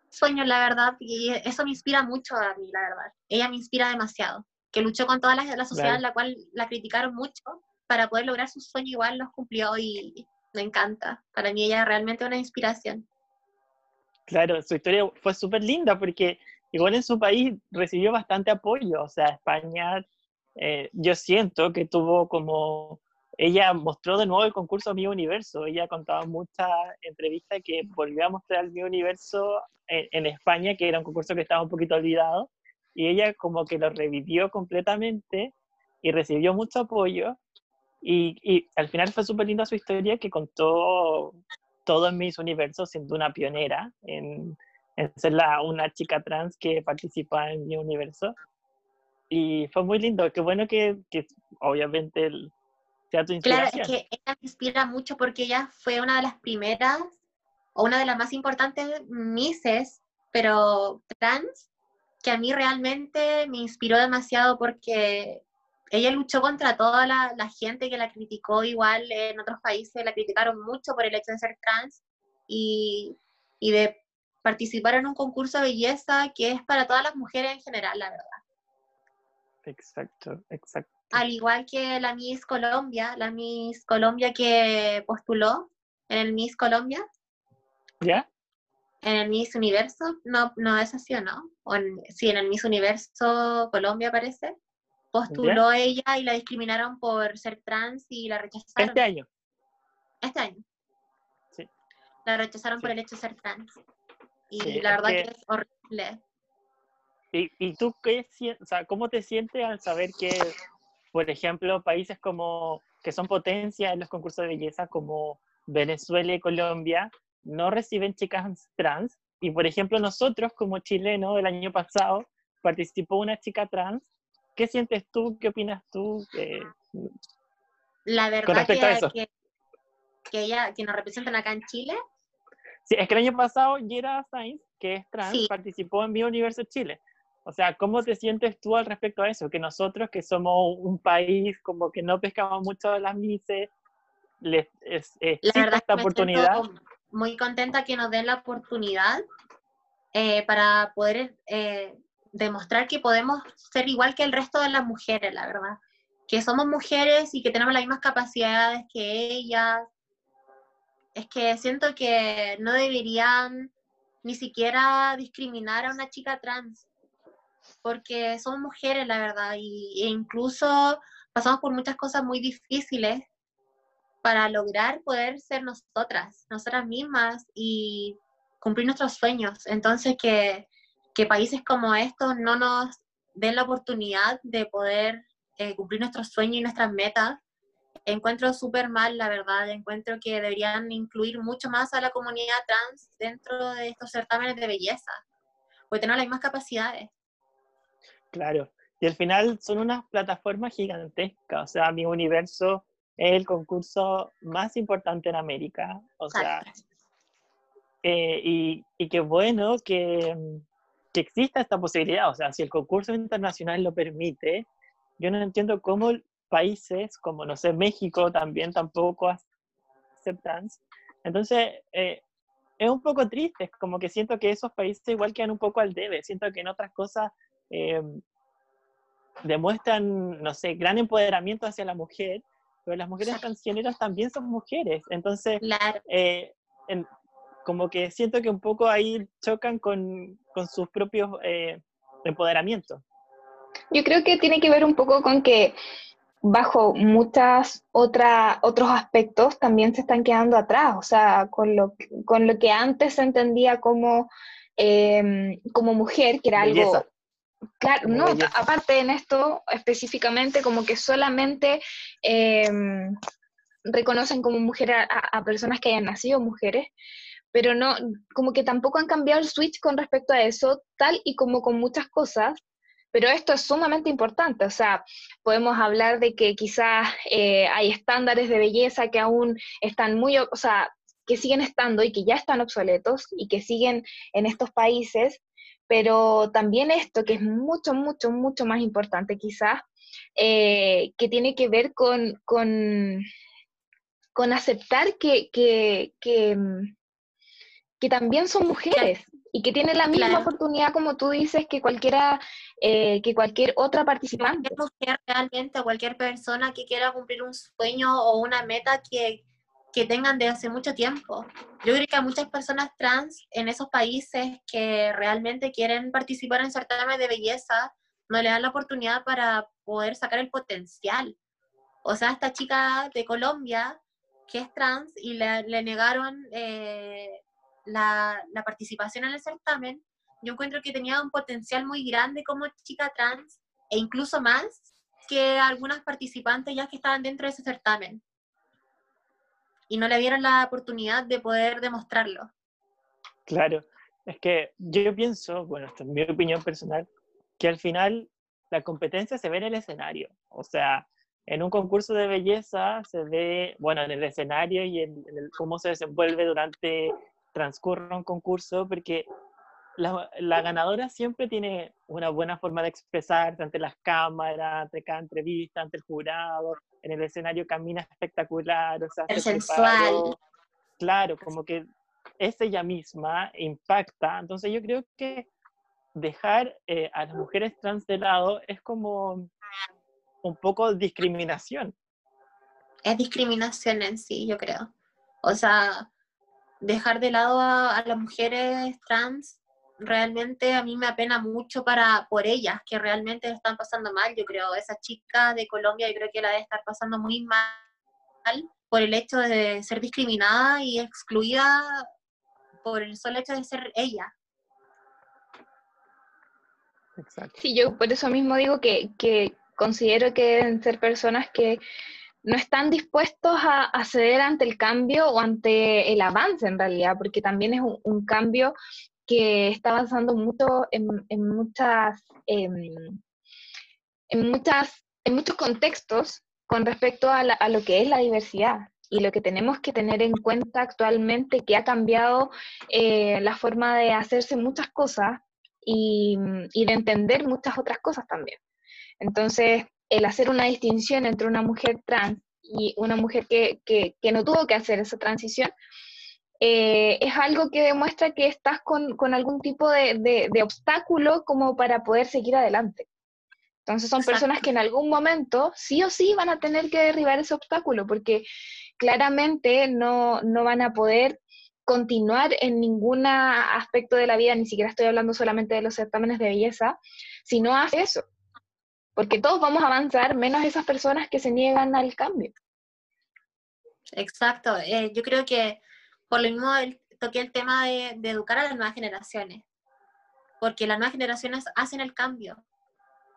sueños, la verdad, y eso me inspira mucho a mí, la verdad. Ella me inspira demasiado, que luchó con toda la, la sociedad en la cual la criticaron mucho para poder lograr sus sueños, igual los cumplió y me encanta. Para mí ella es realmente una inspiración. Claro, su historia fue súper linda porque igual en su país recibió bastante apoyo, o sea, España, eh, yo siento que tuvo como, ella mostró de nuevo el concurso Mi Universo, ella contaba en muchas entrevistas que volvió a mostrar Mi Universo en, en España, que era un concurso que estaba un poquito olvidado, y ella como que lo revivió completamente y recibió mucho apoyo. Y, y al final fue súper linda su historia que contó todo en mis universos siendo una pionera en, en ser la, una chica trans que participa en mi universo. Y fue muy lindo, qué bueno que, que obviamente el, sea tu inspiración. Claro, es que ella me inspira mucho porque ella fue una de las primeras o una de las más importantes misses, pero trans, que a mí realmente me inspiró demasiado porque ella luchó contra toda la, la, gente que la criticó, igual en otros países la criticaron mucho por el hecho de ser trans y, y de participar en un concurso de belleza que es para todas las mujeres en general, la verdad. Exacto, exacto. Al igual que la Miss Colombia, la Miss Colombia que postuló en el Miss Colombia. ¿Ya? En el Miss Universo, no, no es así o no. O en, sí, en el Miss Universo Colombia parece postuló ella y la discriminaron por ser trans y la rechazaron. Este año. Este año. Sí. La rechazaron sí. por el hecho de ser trans. Y sí, la verdad es que, que, es horrible. ¿Y, y tú qué o sea, cómo te sientes al saber que, por ejemplo, países como que son potencia en los concursos de belleza como Venezuela y Colombia no reciben chicas trans? Y, por ejemplo, nosotros como chilenos el año pasado participó una chica trans ¿Qué sientes tú? ¿Qué opinas tú? Eh, la verdad que, que, que, ella, que nos representan acá en Chile. Sí, es que el año pasado Yera Sainz, que es trans, sí. participó en Mi Universo Chile. O sea, ¿cómo te sientes tú al respecto a eso? Que nosotros, que somos un país como que no pescamos mucho las mises, les es, es la verdad esta oportunidad. Muy contenta que nos den la oportunidad eh, para poder eh, demostrar que podemos ser igual que el resto de las mujeres, la verdad. Que somos mujeres y que tenemos las mismas capacidades que ellas. Es que siento que no deberían ni siquiera discriminar a una chica trans, porque somos mujeres, la verdad, y, e incluso pasamos por muchas cosas muy difíciles para lograr poder ser nosotras, nosotras mismas y cumplir nuestros sueños. Entonces, que, que países como estos no nos den la oportunidad de poder eh, cumplir nuestros sueños y nuestras metas, encuentro súper mal, la verdad. Encuentro que deberían incluir mucho más a la comunidad trans dentro de estos certámenes de belleza, porque tenemos las mismas capacidades. Claro, y al final son unas plataformas gigantescas, o sea, mi universo es el concurso más importante en América, o sea, eh, y, y qué bueno que, que exista esta posibilidad. O sea, si el concurso internacional lo permite, yo no entiendo cómo países como, no sé, México también tampoco aceptan. Entonces, eh, es un poco triste, como que siento que esos países igual quedan un poco al debe. Siento que en otras cosas eh, demuestran, no sé, gran empoderamiento hacia la mujer, pero las mujeres transgéneros también son mujeres. Entonces, claro. eh, en, como que siento que un poco ahí chocan con, con sus propios eh, empoderamientos. Yo creo que tiene que ver un poco con que bajo muchas otra, otros aspectos también se están quedando atrás, o sea, con lo, con lo que antes se entendía como, eh, como mujer, que era Belleza. Claro, no, aparte en esto específicamente como que solamente eh, reconocen como mujer a, a, personas que hayan nacido mujeres, pero no, como que tampoco han cambiado el switch con respecto a eso, tal y como con muchas cosas, pero esto es sumamente importante, o sea, podemos hablar de que quizás eh, hay estándares de belleza que aún están muy, o sea, que siguen estando y que ya están obsoletos y que siguen en estos países, pero también esto que es mucho, mucho, mucho más importante quizás, eh, que tiene que ver con, con, con aceptar que, que, que que también son mujeres y que tienen la misma claro. oportunidad, como tú dices, que cualquiera, eh, que cualquier otra participante. Cualquier mujer realmente, cualquier persona que quiera cumplir un sueño o una meta que, que tengan de hace mucho tiempo. Yo creo que a muchas personas trans en esos países que realmente quieren participar en certámenes de belleza, no le dan la oportunidad para poder sacar el potencial. O sea, esta chica de Colombia, que es trans, y le, negaron eh, la, la participación en el certamen, yo encuentro que tenía un potencial muy grande como chica trans, e incluso más que algunas participantes ya que estaban dentro de ese certamen y no le dieron la oportunidad de poder demostrarlo. Claro, es que yo pienso, bueno, esta es mi opinión personal, que al final la competencia se ve en el escenario. O sea, en un concurso de belleza se ve, bueno, en el escenario y en, cómo se desenvuelve durante, transcurre un concurso, porque la, la, ganadora siempre tiene una buena forma de expresarse ante las cámaras, ante cada entrevista, ante el jurado, en el escenario camina espectacular, o sea, sensual. Claro, como que es ella misma, impacta. Entonces yo creo que dejar eh, a las mujeres trans de lado es como un poco discriminación. Es discriminación en sí, yo creo. O sea, dejar de lado a las mujeres trans realmente a mí me apena mucho para, por ellas, que realmente están pasando mal, yo creo. Esa chica de Colombia, yo creo que la debe estar pasando muy mal por el hecho de ser discriminada y excluida por el solo hecho de ser ella. Exacto. Sí, yo por eso mismo digo que, que considero que deben ser personas que no están dispuestos a, ceder ante el cambio o ante el avance en realidad, porque también es un cambio que está avanzando mucho en, muchas, em, en, muchas, en muchos contextos con respecto a, lo que es la diversidad y lo que tenemos que tener en cuenta actualmente que ha cambiado eh, la forma de hacerse muchas cosas y, de entender muchas otras cosas también. Entonces, el hacer una distinción entre una mujer trans y una mujer que, que no tuvo que hacer esa transición, eh, es algo que demuestra que estás con, algún tipo de, obstáculo como para poder seguir adelante. Entonces son personas que en algún momento sí o sí van a tener que derribar ese obstáculo porque claramente no, van a poder continuar en ningún aspecto de la vida, ni siquiera estoy hablando solamente de los certámenes de belleza, si no hace eso. Porque todos vamos a avanzar, menos esas personas que se niegan al cambio. Exacto. Eh, yo creo que por lo mismo toqué el tema de, educar a las nuevas generaciones, porque las nuevas generaciones hacen el cambio.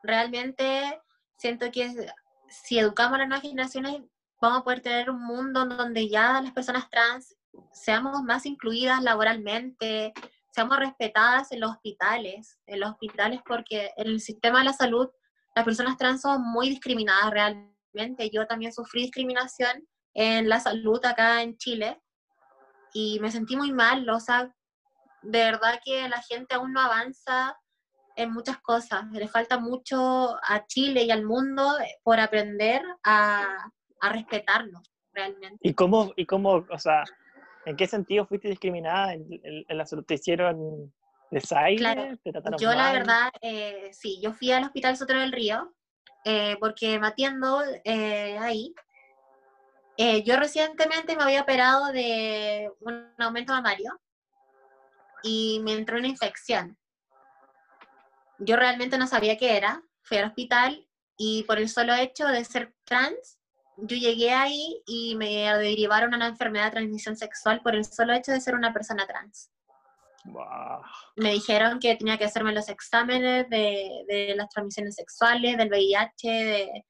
Realmente siento que si educamos a las nuevas generaciones, vamos a poder tener un mundo donde ya las personas trans seamos más incluidas laboralmente, seamos respetadas en los hospitales, en los hospitales porque en el sistema de la salud las personas trans son muy discriminadas realmente. Yo también sufrí discriminación en la salud acá en Chile y me sentí muy mal, o sea, de verdad que la gente aún no avanza en muchas cosas, le falta mucho a Chile y al mundo por aprender a, a respetarnos realmente. ¿Y cómo, y cómo, o sea, en qué sentido fuiste discriminada en, la salud? ¿Te hicieron desaire? Claro, yo la verdad, eh, sí, yo fui al Hospital Sotero del Río eh, porque me atiendo eh, ahí eh, yo recientemente me había operado de un aumento mamario y me entró una infección. Yo realmente no sabía qué era, fui al hospital y por el solo hecho de ser trans, yo llegué ahí y me derivaron a una enfermedad de transmisión sexual por el solo hecho de ser una persona trans. Me dijeron que tenía que hacerme los exámenes de, de las transmisiones sexuales, del VIH, de,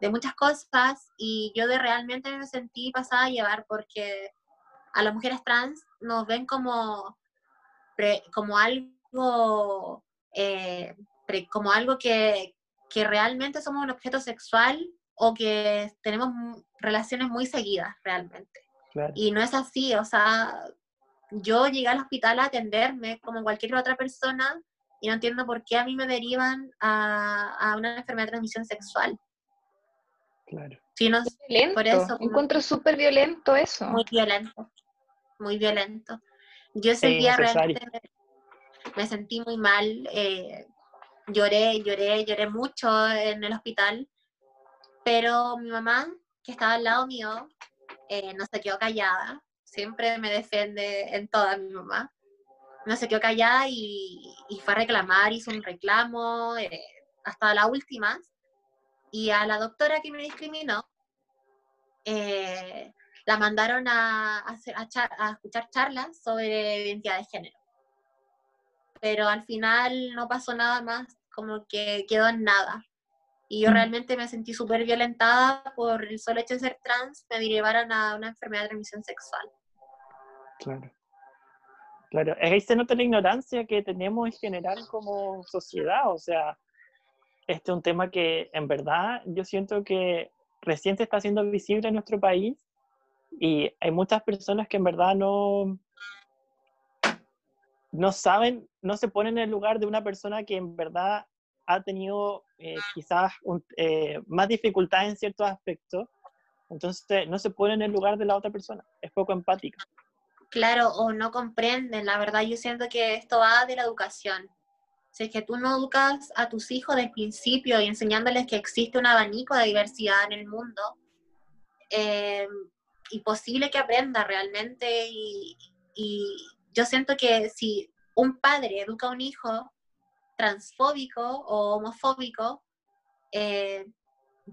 de muchas cosas y yo de realmente me sentí pasada a llevar porque a las mujeres trans nos ven como, como algo, eh, como algo que, que, realmente somos un objeto sexual o que tenemos relaciones muy seguidas realmente. Y no es así, o sea, yo llegué al hospital a atenderme como cualquier otra persona y no entiendo por qué a mí me derivan a, a una enfermedad de transmisión sexual. Claro. Sí, no, violento. Por eso, Encuentro súper violento eso. Muy violento, muy violento. Yo ese día realmente me, sentí muy mal, eh, lloré, lloré, lloré mucho en el hospital, pero mi mamá, que estaba al lado mío, eh, no se quedó callada, siempre me defiende en toda mi mamá. No se quedó callada y, y fue a reclamar, hizo un reclamo eh, hasta la última. Y a la doctora que me discriminó, eh, la mandaron a, hacer, a, a, escuchar charlas sobre identidad de género. Pero al final no pasó nada más, como que quedó en nada. Y yo mm. realmente me sentí súper violentada por el solo hecho de ser trans, me derivaron a una enfermedad de transmisión sexual. Claro. Claro, ahí se nota la ignorancia que tenemos en general como sociedad, o sea, este es un tema que en verdad yo siento que recién se está haciendo visible en nuestro país y hay muchas personas que en verdad no, no saben, no se ponen en el lugar de una persona que en verdad ha tenido eh, quizás eh, más dificultad en ciertos aspectos, entonces no se pone en el lugar de la otra persona, es poco empática. Claro, o no comprenden, la verdad yo siento que esto va de la educación. Si es que tú no educas a tus hijos desde el principio y enseñándoles que existe un abanico de diversidad en el mundo, eh, imposible que aprenda realmente y, y yo siento que si un padre educa a un hijo transfóbico o homofóbico, eh,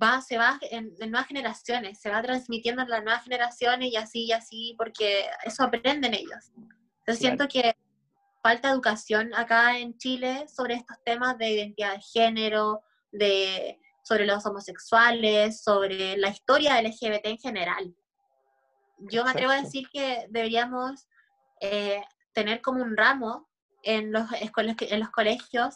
va, se va en, nuevas generaciones, se va transmitiendo en las nuevas generaciones y así y así, porque eso aprenden ellos. Entonces siento que falta educación acá en Chile sobre estos temas de identidad de género, de, sobre los homosexuales, sobre la historia LGBT en general. Yo me atrevo a decir que deberíamos eh, tener como un ramo en los, en los colegios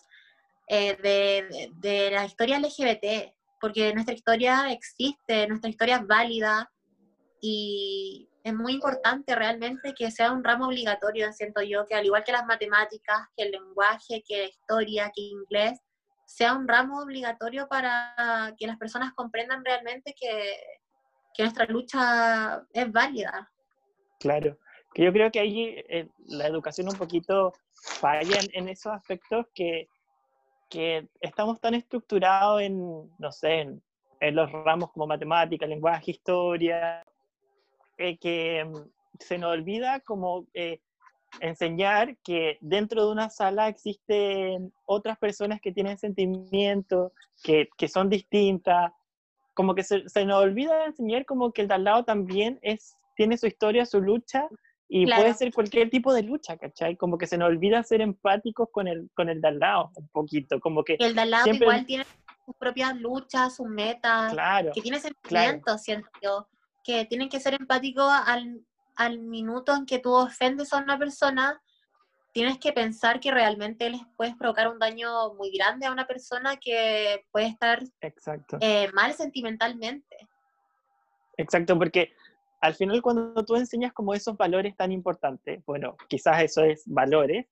eh, de, de, la historia LGBT, porque nuestra historia existe, nuestra historia es válida y es muy importante realmente que sea un ramo obligatorio, siento yo, que al igual que las matemáticas, que el lenguaje, que la historia, que inglés, sea un ramo obligatorio para que las personas comprendan realmente que, que nuestra lucha es válida. Claro, que yo creo que ahí eh, la educación un poquito falla en, esos aspectos que, que, estamos tan estructurados en, no sé, en, los ramos como matemática, lenguaje, historia, eh, que mm, se nos olvida como eh, enseñar que dentro de una sala existen otras personas que tienen sentimientos, que, que son distintas, como que se, se, nos olvida enseñar como que el de al lado también es, tiene su historia, su lucha, y puede ser cualquier tipo de lucha, ¿cachai? Como que se nos olvida ser empáticos con el, con el de al lado, un poquito, como que... el de al lado igual tiene sus propias luchas, sus metas, claro, que tiene sentimientos, siento yo, que tienen que ser empáticos al, al minuto en que tú ofendes a una persona, tienes que pensar que realmente les puedes provocar un daño muy grande a una persona que puede estar Exacto. Eh, mal sentimentalmente. Exacto, porque al final cuando tú enseñas como esos valores tan importantes, bueno, quizás eso es valores,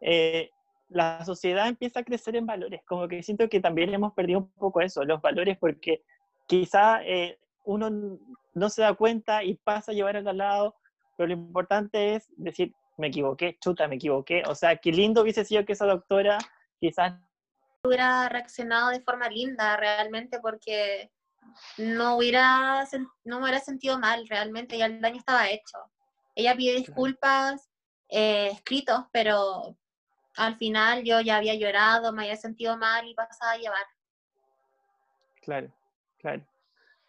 eh, la sociedad empieza a crecer en valores, como que siento que también hemos perdido un poco eso, los valores, porque quizás eh, uno no se da cuenta y pasa a llevar al lado, pero lo importante es decir, me equivoqué, chuta, me equivoqué, o sea, qué lindo hubiese sido que esa doctora quizás hubiera reaccionado de forma linda realmente porque no hubiera, no hubiera sentido mal realmente, ya el daño estaba hecho. Ella pide disculpas eh, escritos, pero al final yo ya había llorado, me había sentido mal y pasaba a llevar. Claro, claro.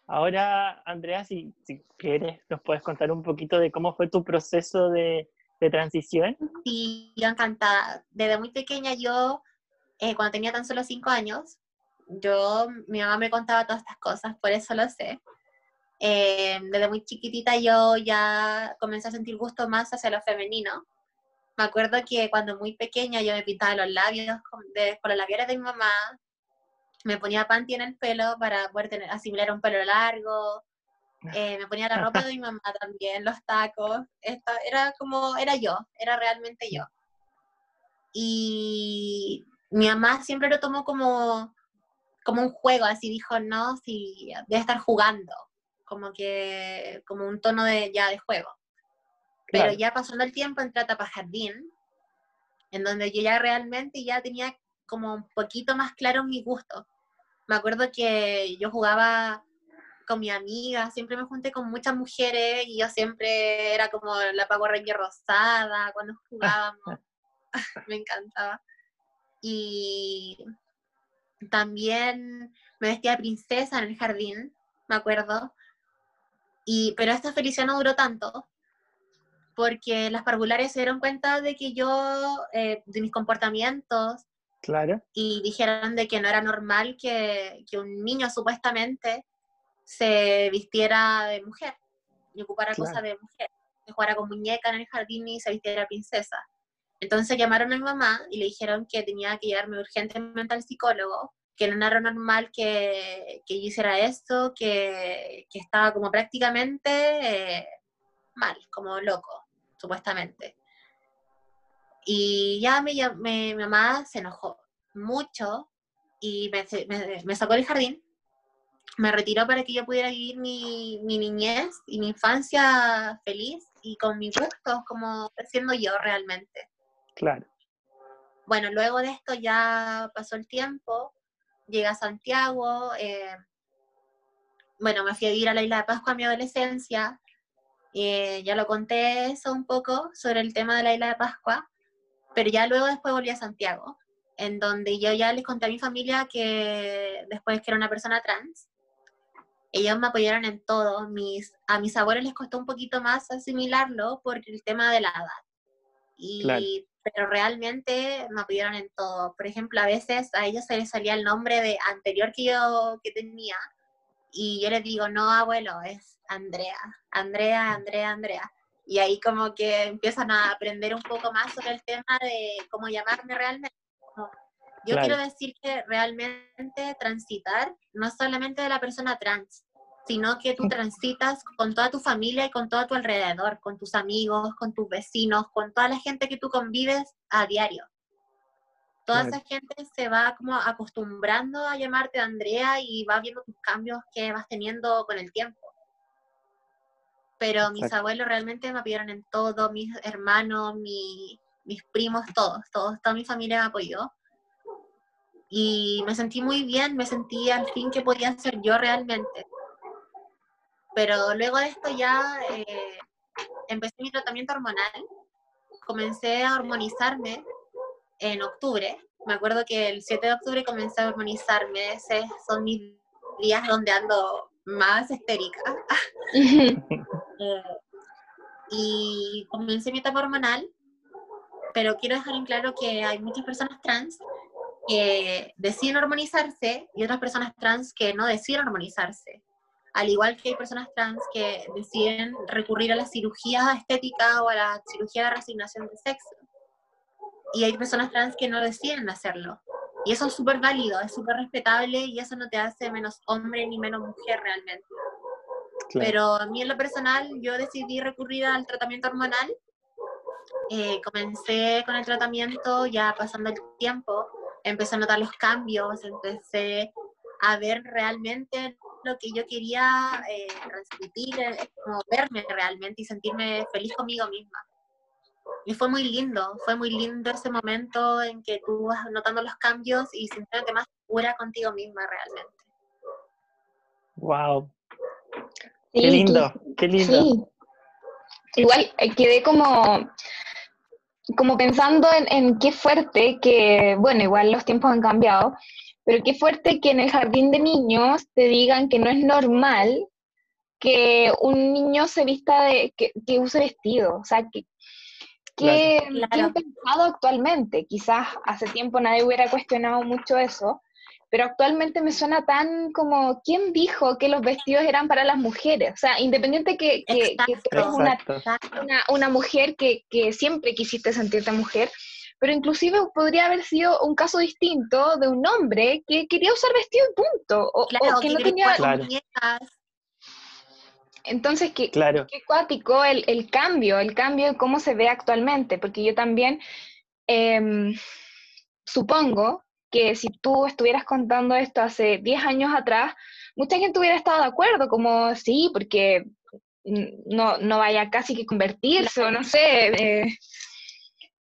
Ahora, Andrea, si, quieres, nos puedes contar un poquito de cómo fue tu proceso de, transición. Sí, yo encantada. Desde muy pequeña yo, eh, cuando tenía tan solo cinco años, yo, mi mamá me contaba todas estas cosas, por eso lo sé. Eh, desde muy chiquitita yo ya comencé a sentir gusto más hacia lo femenino. Me acuerdo que cuando muy pequeña yo me pintaba los labios con, de, los labiales de mi mamá, me ponía panty en el pelo para poder tener, asimilar un pelo largo, eh, me ponía la ropa de mi mamá también, los tacos, era como, era yo, era realmente yo. Y mi mamá siempre lo tomó como, como un juego, así dijo, no, si debe estar jugando, como que, como un tono de, ya de juego. Pero ya pasando el tiempo entré a etapa jardín, en donde yo ya realmente ya tenía como un poquito más claro mi gusto. Me acuerdo que yo jugaba con mi amiga, siempre me junté con muchas mujeres y yo siempre era como la Pago Ranger rosada cuando jugábamos, me encantaba. Y también me vestía de princesa en el jardín, me acuerdo. Y, pero esta felicidad no duró tanto, porque las parvulares se dieron cuenta de que yo, eh, de mis comportamientos, Claro. y dijeron de que no era normal que, que un niño supuestamente se vistiera de mujer y ocupara Claro. cosas de mujer, que jugara con muñeca en el jardín y se vistiera princesa. Entonces llamaron a mi mamá y le dijeron que tenía que llevarme urgentemente al psicólogo, que no era normal que, que yo hiciera esto, que, que estaba como prácticamente eh, mal, como loco, supuestamente. Y ya mi mamá se enojó mucho y me, me- me sacó del jardín, me retiró para que yo pudiera vivir mi, mi niñez y mi infancia feliz y con mis gustos, como siendo yo realmente. Claro. Bueno, luego de esto ya pasó el tiempo, llegué a Santiago, eh, bueno, me fui a vivir a la isla de Pascua en mi adolescencia, eh, ya lo conté eso un poco sobre el tema de la isla de Pascua, pero ya luego después volví a Santiago, en donde yo ya les conté a mi familia que después que era una persona trans, ellos me apoyaron en todo, mis, a mis abuelos les costó un poquito más asimilarlo por el tema de la edad. Y, Claro. Pero realmente me apoyaron en todo. Por ejemplo, a veces a ellos se les salía el nombre de anterior que yo que tenía, y yo les digo, no, abuelo, es Andrea, Andrea, Andrea, Andrea. Y ahí como que empiezan a aprender un poco más sobre el tema de cómo llamarme realmente. Yo Claro. quiero decir que realmente transitar no es solamente de la persona trans, sino que tú transitas con toda tu familia y con todo tu alrededor, con tus amigos, con tus vecinos, con toda la gente que tú convives a diario. Toda Claro. esa gente se va como acostumbrando a llamarte Andrea y va viendo tus cambios que vas teniendo con el tiempo. Pero mis Exacto. abuelos realmente me apoyaron en todo, mis hermanos, mi- mis primos, todos, todos, toda mi familia me apoyó. Y me sentí muy bien, me sentí al fin que podía ser yo realmente. Pero luego de esto ya eh, empecé mi tratamiento hormonal, comencé a hormonizarme en octubre. Me acuerdo que el 7 de octubre comencé a hormonizarme, ese son mis días donde ando más histérica. Eh, y comencé mi etapa hormonal, pero quiero dejar en claro que hay muchas personas trans que deciden hormonizarse y otras personas trans que no deciden hormonizarse. Al igual que hay personas trans que deciden recurrir a la cirugía estética o a la cirugía de reasignación de sexo. Y hay personas trans que no deciden hacerlo. Y eso es súper válido, es súper respetable y eso no te hace menos hombre ni menos mujer realmente. Claro. Pero a mí en lo personal, yo decidí recurrir al tratamiento hormonal. Eh, comencé con el tratamiento, ya pasando el tiempo, empecé a notar los cambios, empecé a ver realmente lo que yo quería eh, transmitir, eh, como verme realmente y sentirme feliz conmigo misma. Y fue muy lindo, fue muy lindo ese momento en que tú vas notando los cambios y sintiéndote más segura contigo misma realmente. Wow. Sí, Qué lindo, qué lindo. Sí. Igual eh, quedé como, como pensando en, en qué fuerte que, bueno, igual los tiempos han cambiado, pero qué fuerte que en el jardín de niños te digan que no es normal que un niño se vista de, que, que use vestido. O sea, que, que Claro. que impensado actualmente. Quizás hace tiempo nadie hubiera cuestionado mucho eso, pero actualmente me suena tan como, ¿quién dijo que los vestidos eran para las mujeres? O sea, independiente que, que, que tú eres una, una, una mujer que, que siempre quisiste sentirte mujer, pero inclusive podría haber sido un caso distinto de un hombre que quería usar vestido y punto, o, o Claro, que que no tenía... Claro. Entonces, que, Claro. qué cuático el, el cambio, el cambio en cómo se ve actualmente, porque yo también em, supongo que si tú estuvieras contando esto hace 10 años atrás, mucha gente hubiera estado de acuerdo, como sí, porque no, no vaya casi que convertirse o no sé, eh,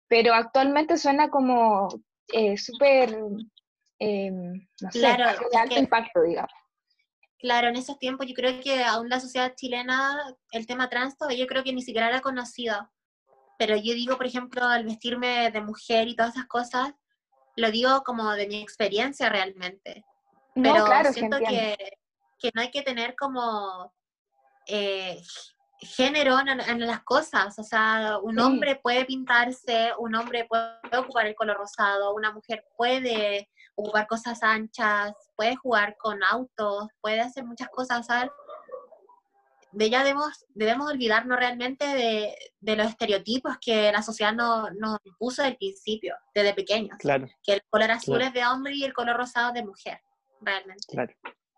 pero actualmente suena como eh, súper, em, no sé, Claro, de alto que- impacto, digamos. Claro, en esos tiempos yo creo que aún la sociedad chilena, el tema trans yo creo que ni siquiera era conocido. Pero yo digo, por ejemplo, al vestirme de mujer y todas esas cosas, lo digo como de mi experiencia realmente. Pero siento que, que, no hay que tener como eh, género en, las cosas. O sea, un hombre puede pintarse, un hombre puede ocupar el color rosado, una mujer puede ocupar cosas anchas, puede jugar con autos, puede hacer muchas cosas. De ella debemos, debemos olvidarnos realmente de, de, los estereotipos que la sociedad nos no puso desde el principio, desde pequeños. Claro. Que el color azul es de hombre y el color rosado de mujer, realmente. Claro.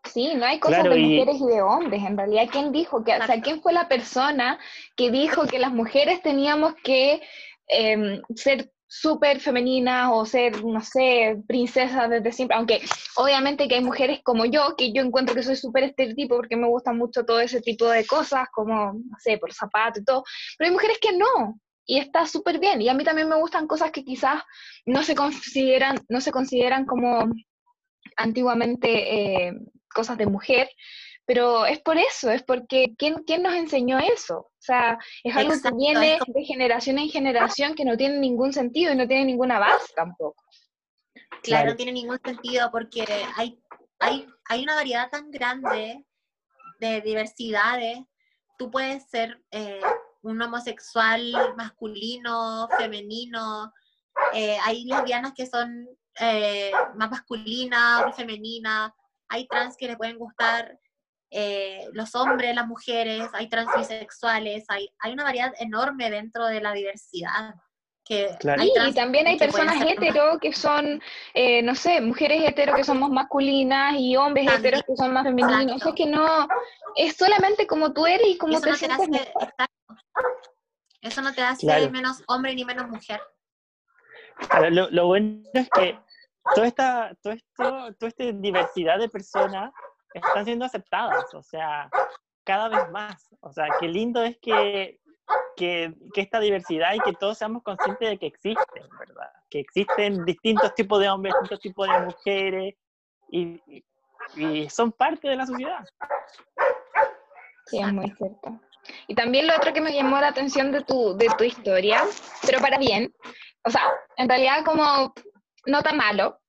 Sí, no hay cosas de mujeres y de hombres. En realidad, ¿quién dijo que, o sea, quién fue la persona que dijo que las mujeres teníamos que em, ser súper femeninas o ser, no sé, princesas desde siempre? Aunque obviamente que hay mujeres como yo, que yo encuentro que soy súper estereotipo porque me gusta mucho todo ese tipo de cosas, como, no sé, por zapato y todo. Pero hay mujeres que no, y está súper bien. Y a mí también me gustan cosas que quizás no se consideran, no se consideran como antiguamente eh, cosas de mujer, pero es por eso, es porque ¿quién, quién nos enseñó eso? O sea, es algo que viene de generación en generación que no tiene ningún sentido y no tiene ninguna base tampoco. Claro, no tiene ningún sentido porque hay, hay, hay una variedad tan grande de diversidades. Tú puedes ser eh, un homosexual masculino, femenino. Eh, hay lesbianas que son eh, más masculinas o femeninas hay trans que le pueden gustar eh, los hombres, las mujeres, hay trans bisexuales, hay, hay una variedad enorme dentro de la diversidad. Que y también hay personas hetero que son, eh, no sé, mujeres hetero que son más masculinas y hombres heteros que son más femeninos. O que no, es solamente como tú eres y como te, sientes. Eso no te hace menos hombre ni menos mujer. lo, lo, bueno es que toda esta, todo esto, toda esta diversidad de personas están siendo aceptadas, o sea, cada vez más. O sea, qué lindo es que, que, que, esta diversidad y que todos seamos conscientes de que existen, ¿verdad? Que existen distintos tipos de hombres, distintos tipos de mujeres y, y son parte de la sociedad. Sí, es muy cierto. Y también lo otro que me llamó la atención de tu, de tu historia, pero para bien, o sea, en realidad como no tan malo,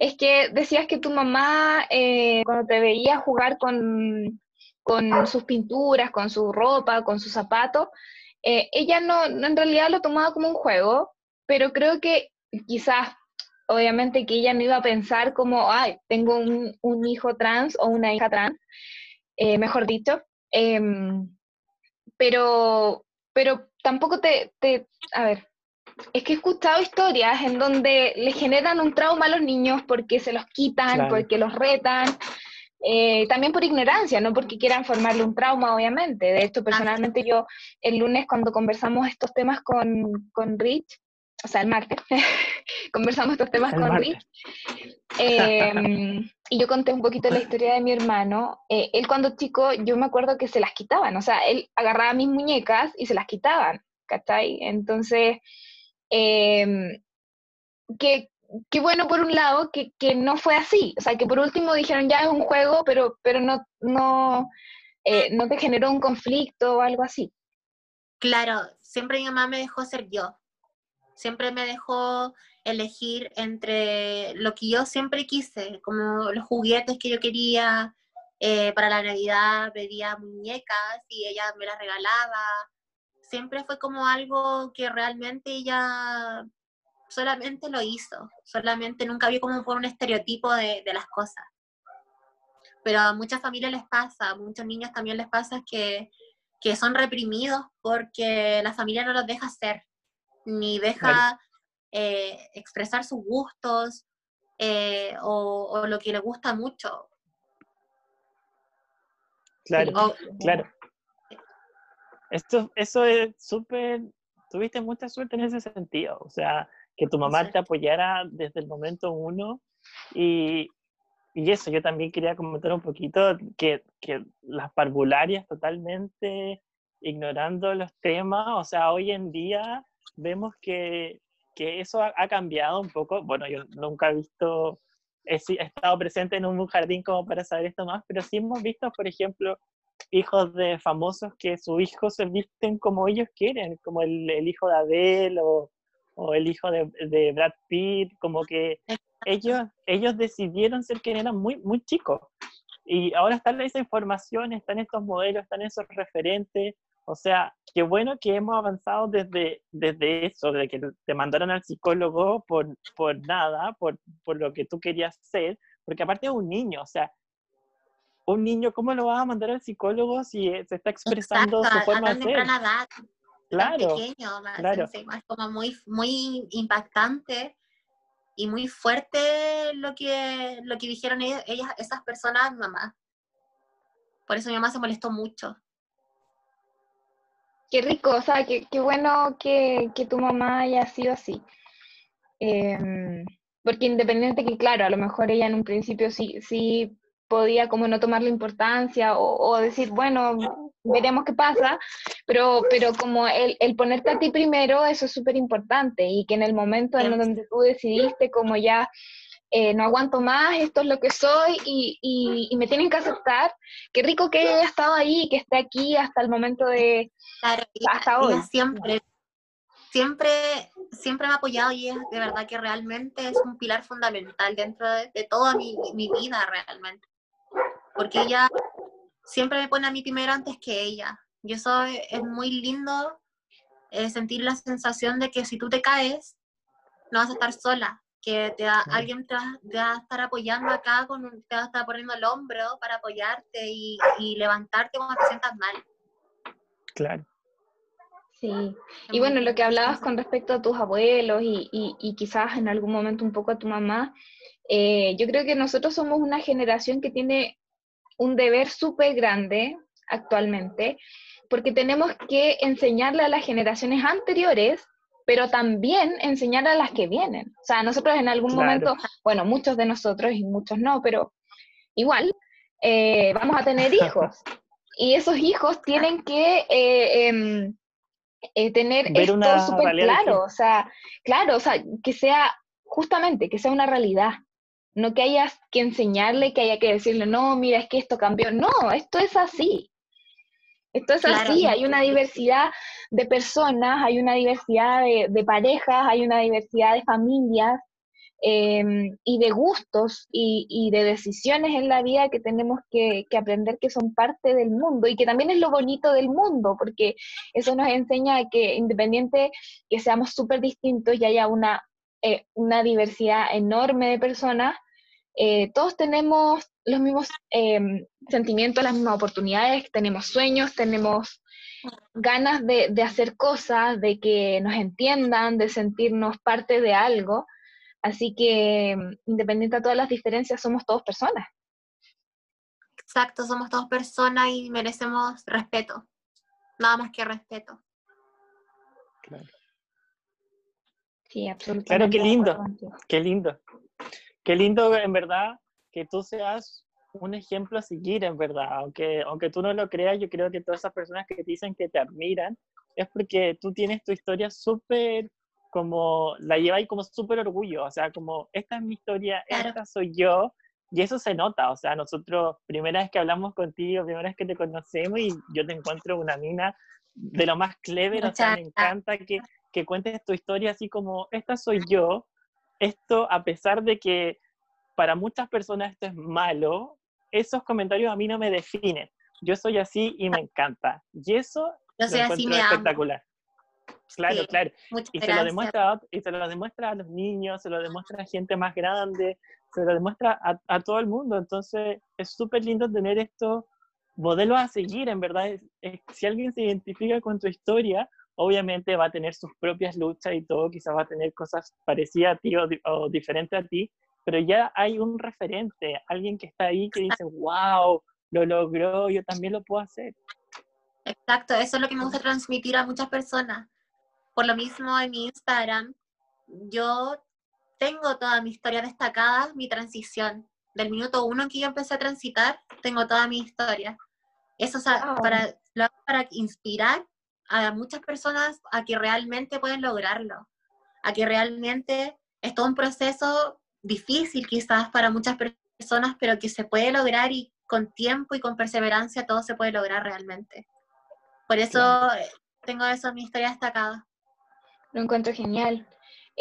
es que decías que tu mamá, eh, cuando te veía jugar con, con, sus pinturas, con su ropa, con sus zapatos, eh, ella no, en realidad lo tomaba como un juego, pero creo que quizás, obviamente que ella no iba a pensar como, ay, tengo un, un hijo trans o una hija trans, eh, mejor dicho, em, pero, pero tampoco te, te, a ver, es que he escuchado historias en donde le generan un trauma a los niños porque se los quitan, porque los retan, eh, también por ignorancia, no porque quieran formarle un trauma, obviamente. De hecho, personalmente yo el lunes cuando conversamos estos temas con, con Rich, o sea, el martes, conversamos estos temas con Rich, em, y yo conté un poquito la historia de mi hermano. Eh, él cuando chico, yo me acuerdo que se las quitaban, o sea, él agarraba mis muñecas y se las quitaban, ¿cachai? Entonces eh, que, bueno por un lado que, no fue así, o sea, que por último dijeron ya es un juego, pero, pero no, no, eh, no te generó un conflicto o algo así. Claro, siempre mi mamá me dejó ser yo, siempre me dejó elegir entre lo que yo siempre quise, como los juguetes que yo quería, eh, para la Navidad pedía muñecas y ella me las regalaba, siempre fue como algo que realmente ella solamente lo hizo, solamente nunca vio como por un estereotipo de, las cosas. Pero a muchas familias les pasa, a muchos niños también les pasa que, son reprimidos porque la familia no los deja ser, ni deja eh, expresar sus gustos eh, o, lo que les gusta mucho. Claro, claro. Esto, eso es súper, tuviste mucha suerte en ese sentido, o sea, que tu mamá te apoyara desde el momento uno. Y, y eso, yo también quería comentar un poquito que, que las parvularias totalmente ignorando los temas, o sea, hoy en día vemos que, que eso ha, ha, cambiado un poco, bueno, yo nunca he visto he, he estado presente en un jardín como para saber esto más, pero sí hemos visto, por ejemplo, hijos de famosos que sus hijos se visten como ellos quieren, como el, el hijo de Adele o, o el hijo de, de, Brad Pitt, como que ellos, ellos decidieron ser quien eran muy, muy chicos. Y ahora está esa información, están estos modelos, están esos referentes. O sea, qué bueno que hemos avanzado desde, desde eso, de que te mandaron al psicólogo por, por nada, por, por lo que tú querías ser, porque aparte es un niño, o sea, un niño, ¿cómo lo vas a mandar al psicólogo si eh, se está expresando Exacto, su forma de ser? Edad, claro, pequeño, claro. Es como muy, muy impactante y muy fuerte lo que, lo que dijeron ellas, ellas, esas personas, mamá. Por eso mi mamá se molestó mucho. Qué rico, o sea, qué, qué bueno que, que, tu mamá haya sido así. Eh, porque independiente que, claro, a lo mejor ella en un principio sí, sí podía como no tomarle importancia o, o, decir, bueno, veremos qué pasa, pero, pero como el, el ponerte a ti primero, eso es súper importante y que en el momento en donde tú decidiste como ya eh, no aguanto más, esto es lo que soy y, y, y, me tienen que aceptar, qué rico que haya estado ahí que esté aquí hasta el momento de... Claro, hasta hoy. Siempre, siempre, siempre me ha apoyado y es de verdad que realmente es un pilar fundamental dentro de, de toda mi, mi vida realmente porque ella siempre me pone a mí primero antes que ella. Y eso es muy lindo eh, sentir la sensación de que si tú te caes, no vas a estar sola, que te da, alguien te va, te va, a estar apoyando acá, con un, te va a estar poniendo el hombro para apoyarte y, y levantarte cuando te sientas mal. Claro. Sí, y bueno, lo que hablabas con respecto a tus abuelos y, y, y quizás en algún momento un poco a tu mamá, eh, yo creo que nosotros somos una generación que tiene un deber súper grande actualmente, porque tenemos que enseñarle a las generaciones anteriores, pero también enseñar a las que vienen. O sea, nosotros en algún claro. momento, bueno, muchos de nosotros y muchos no, pero igual, eh, vamos a tener hijos. y esos hijos tienen que eh, eh, tener Ver esto súper claro, o sea, claro, o sea, que sea justamente, que sea una realidad. No que hayas que enseñarle, que haya que decirle, no, mira, es que esto cambió. No, esto es así. Esto es claro. así. Hay una diversidad de personas, hay una diversidad de, de parejas, hay una diversidad de familias eh, y de gustos y, y, de decisiones en la vida que tenemos que, que, aprender que son parte del mundo y que también es lo bonito del mundo, porque eso nos enseña que independiente que seamos súper distintos y haya una eh, una diversidad enorme de personas, eh, todos tenemos los mismos eh, sentimientos, las mismas oportunidades, tenemos sueños, tenemos ganas de, de, hacer cosas, de que nos entiendan, de sentirnos parte de algo. Así que, independiente de todas las diferencias, somos todos personas. Exacto, somos todos personas y merecemos respeto. Nada más que respeto. Claro. Sí, absolutamente. Claro, qué lindo, qué lindo. Qué lindo, en verdad, que tú seas un ejemplo a seguir, en verdad. Aunque, aunque tú no lo creas, yo creo que todas esas personas que te dicen que te admiran es porque tú tienes tu historia súper, como, la llevas como súper orgullo. O sea, como, esta es mi historia, claro. esta soy yo. Y eso se nota, o sea, nosotros, primera vez que hablamos contigo, primera vez que te conocemos y yo te encuentro una mina de lo más clever, o sea, me encanta que, que cuentes tu historia así como, esta soy yo, esto a pesar de que para muchas personas esto es malo, esos comentarios a mí no me definen. Yo soy así y me encanta. Y eso yo soy lo así, me espectacular. Claro, sí, claro. Y se, lo demuestra, y se lo demuestra a los niños, se lo demuestra a gente más grande, se lo demuestra a, a todo el mundo. Entonces, es súper lindo tener estos modelos a seguir, en verdad. Es, es, si alguien se identifica con tu historia, obviamente va a tener sus propias luchas y todo, quizás va a tener cosas parecidas a ti o, o diferentes a ti, pero ya hay un referente, alguien que está ahí que dice, wow, lo logró, yo también lo puedo hacer. Exacto, eso es lo que me gusta transmitir a muchas personas. Por lo mismo en mi Instagram, yo tengo toda mi historia destacada, mi transición. Del minuto uno en que yo empecé a transitar, tengo toda mi historia. Eso o sea, oh. para, para inspirar a muchas personas a que realmente pueden lograrlo, a que realmente es todo un proceso difícil quizás para muchas personas, pero que se puede lograr y con tiempo y con perseverancia todo se puede lograr realmente. Por eso tengo eso en mi historia destacada. Lo encuentro genial.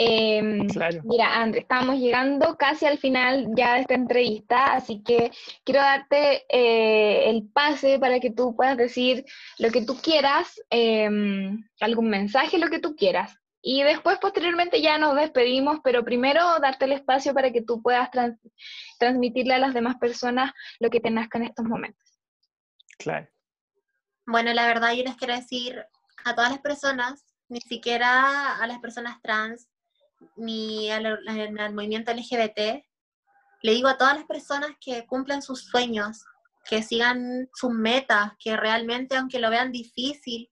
Em, mira, André, estamos llegando casi al final ya de esta entrevista, así que quiero darte eh, el pase para que tú puedas decir lo que tú quieras, em, algún mensaje, lo que tú quieras. Y después, posteriormente, ya nos despedimos, pero primero darte el espacio para que tú puedas transmitirle a las demás personas lo que te nazca en estos momentos. Claro. Bueno, la verdad yo les quiero decir a todas las personas, ni siquiera a las personas trans, ni al, movimiento LGBT, le digo a todas las personas que cumplen sus sueños, que sigan sus metas, que realmente, aunque lo vean difícil,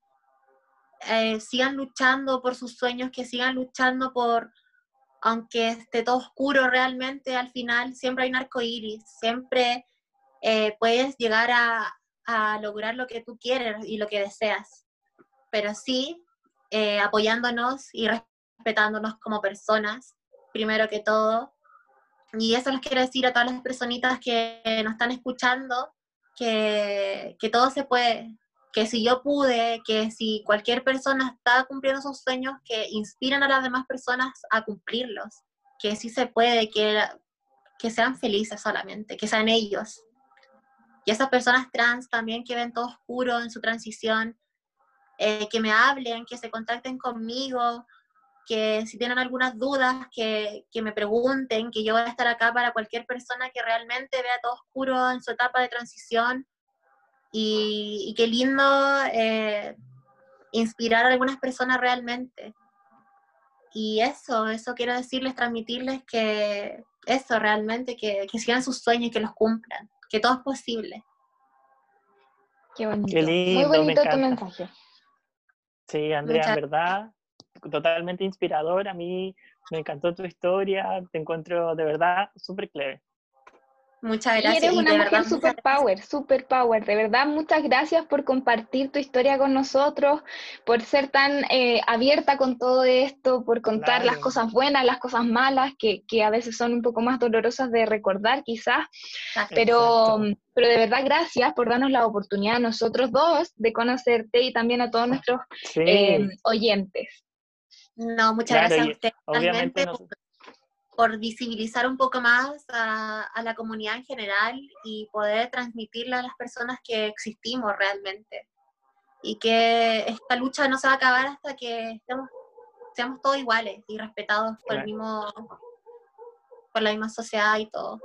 eh, sigan luchando por sus sueños, que sigan luchando por, aunque esté todo oscuro realmente, al final siempre hay un arco iris, siempre eh, puedes llegar a, a, lograr lo que tú quieres y lo que deseas, pero sí eh, apoyándonos y respetándonos como personas, primero que todo. Y eso les quiero decir a todas las personitas que nos están escuchando, que, que todo se puede, que si yo pude, que si cualquier persona está cumpliendo sus sueños, que inspiren a las demás personas a cumplirlos, que sí se puede, que, que sean felices solamente, que sean ellos. Y esas personas trans también que ven todo oscuro en su transición, eh, que me hablen, que se contacten conmigo, que si tienen algunas dudas, que, que, me pregunten, que yo voy a estar acá para cualquier persona que realmente vea todo oscuro en su etapa de transición y, qué lindo eh, inspirar a algunas personas realmente. Y eso, eso quiero decirles, transmitirles que eso realmente, que, que sigan sus sueños y que los cumplan, que todo es posible. Qué bonito. Muy bonito tu mensaje. Sí, Andrea, en verdad, totalmente inspirador. A mí me encantó tu historia, te encuentro de verdad súper clever. Muchas gracias. Y eres una mujer super power, super power. De verdad, muchas gracias por compartir tu historia con nosotros, por ser tan eh, abierta con todo esto, por contar las cosas buenas, las cosas malas, que, que, a veces son un poco más dolorosas de recordar quizás. Pero, pero de verdad, gracias por darnos la oportunidad a nosotros dos de conocerte y también a todos nuestros eh, oyentes. No, muchas gracias a usted. Obviamente por visibilizar un poco más a, la comunidad en general y poder transmitirle a las personas que existimos realmente. Y que esta lucha no se va a acabar hasta que estemos, seamos todos iguales y respetados por, el mismo, por la misma sociedad y todo.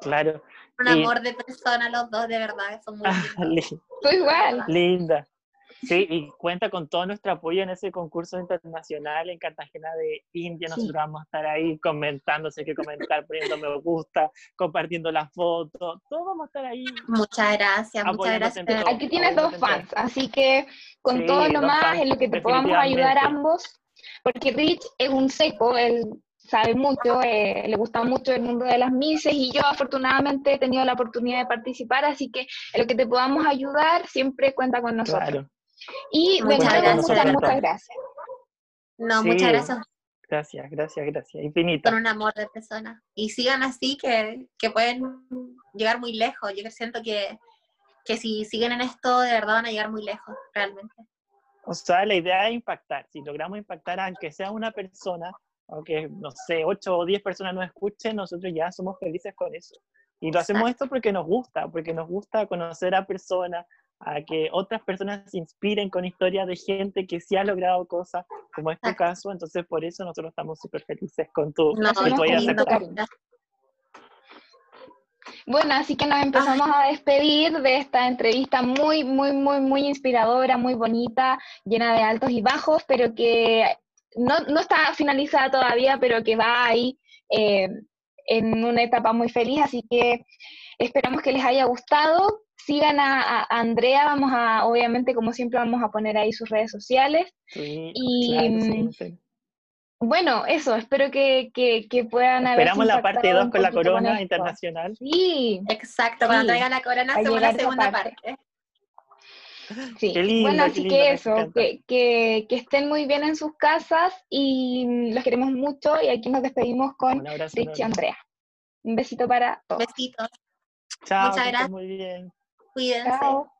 Claro. Un amor de persona los dos, de verdad, son muy lindos. igual. Linda. Sí, y cuenta con todo nuestro apoyo en ese concurso internacional en Cartagena de India. Nosotros vamos a estar ahí comentando, sé que comentar, poniendo me gusta, compartiendo las fotos, todos vamos a estar ahí. Muchas gracias, muchas gracias. Aquí tienes dos fans, así que con todo lo más en lo que te podamos ayudar ambos, porque Rich es un seco, él sabe mucho, eh, le gusta mucho el mundo de las mises y yo afortunadamente he tenido la oportunidad de participar, así que en lo que te podamos ayudar siempre cuenta con nosotros. Claro. Y muchas gracias. Muchas, gracias. No, muchas gracias. Gracias, gracias, gracias. Infinito. Con un amor de persona. Y sigan así, que, que pueden llegar muy lejos. Yo siento que, que si siguen en esto, de verdad van a llegar muy lejos, realmente. O sea, la idea es impactar. Si logramos impactar, aunque sea una persona, aunque, no sé, ocho o diez personas nos escuchen, nosotros ya somos felices con eso. Y lo hacemos esto porque nos gusta, porque nos gusta conocer a personas, a que otras personas se inspiren con historias de gente que sí ha logrado cosas, como es tu caso, entonces por eso nosotros estamos súper felices con tu no, Bueno, así que nos empezamos a despedir de esta entrevista muy, muy, muy, muy inspiradora, muy bonita, llena de altos y bajos, pero que no, no está finalizada todavía, pero que va ahí eh, en una etapa muy feliz, así que esperamos que les haya gustado sigan a, Andrea, vamos a, obviamente, como siempre, vamos a poner ahí sus redes sociales. y mm, bueno, eso, espero que, que, puedan Esperamos la parte 2 con la corona internacional. Sí. Exacto, cuando traigan la corona hacemos la segunda parte. Sí. Qué lindo, bueno, qué así lindo, que eso, que, que, que estén muy bien en sus casas y mm, los queremos mucho y aquí nos despedimos con Un abrazo. Rich y enorme. Andrea. Un besito para todos. Besitos, Chao, Muchas que gracias. muy bien. Cuídense. Chao.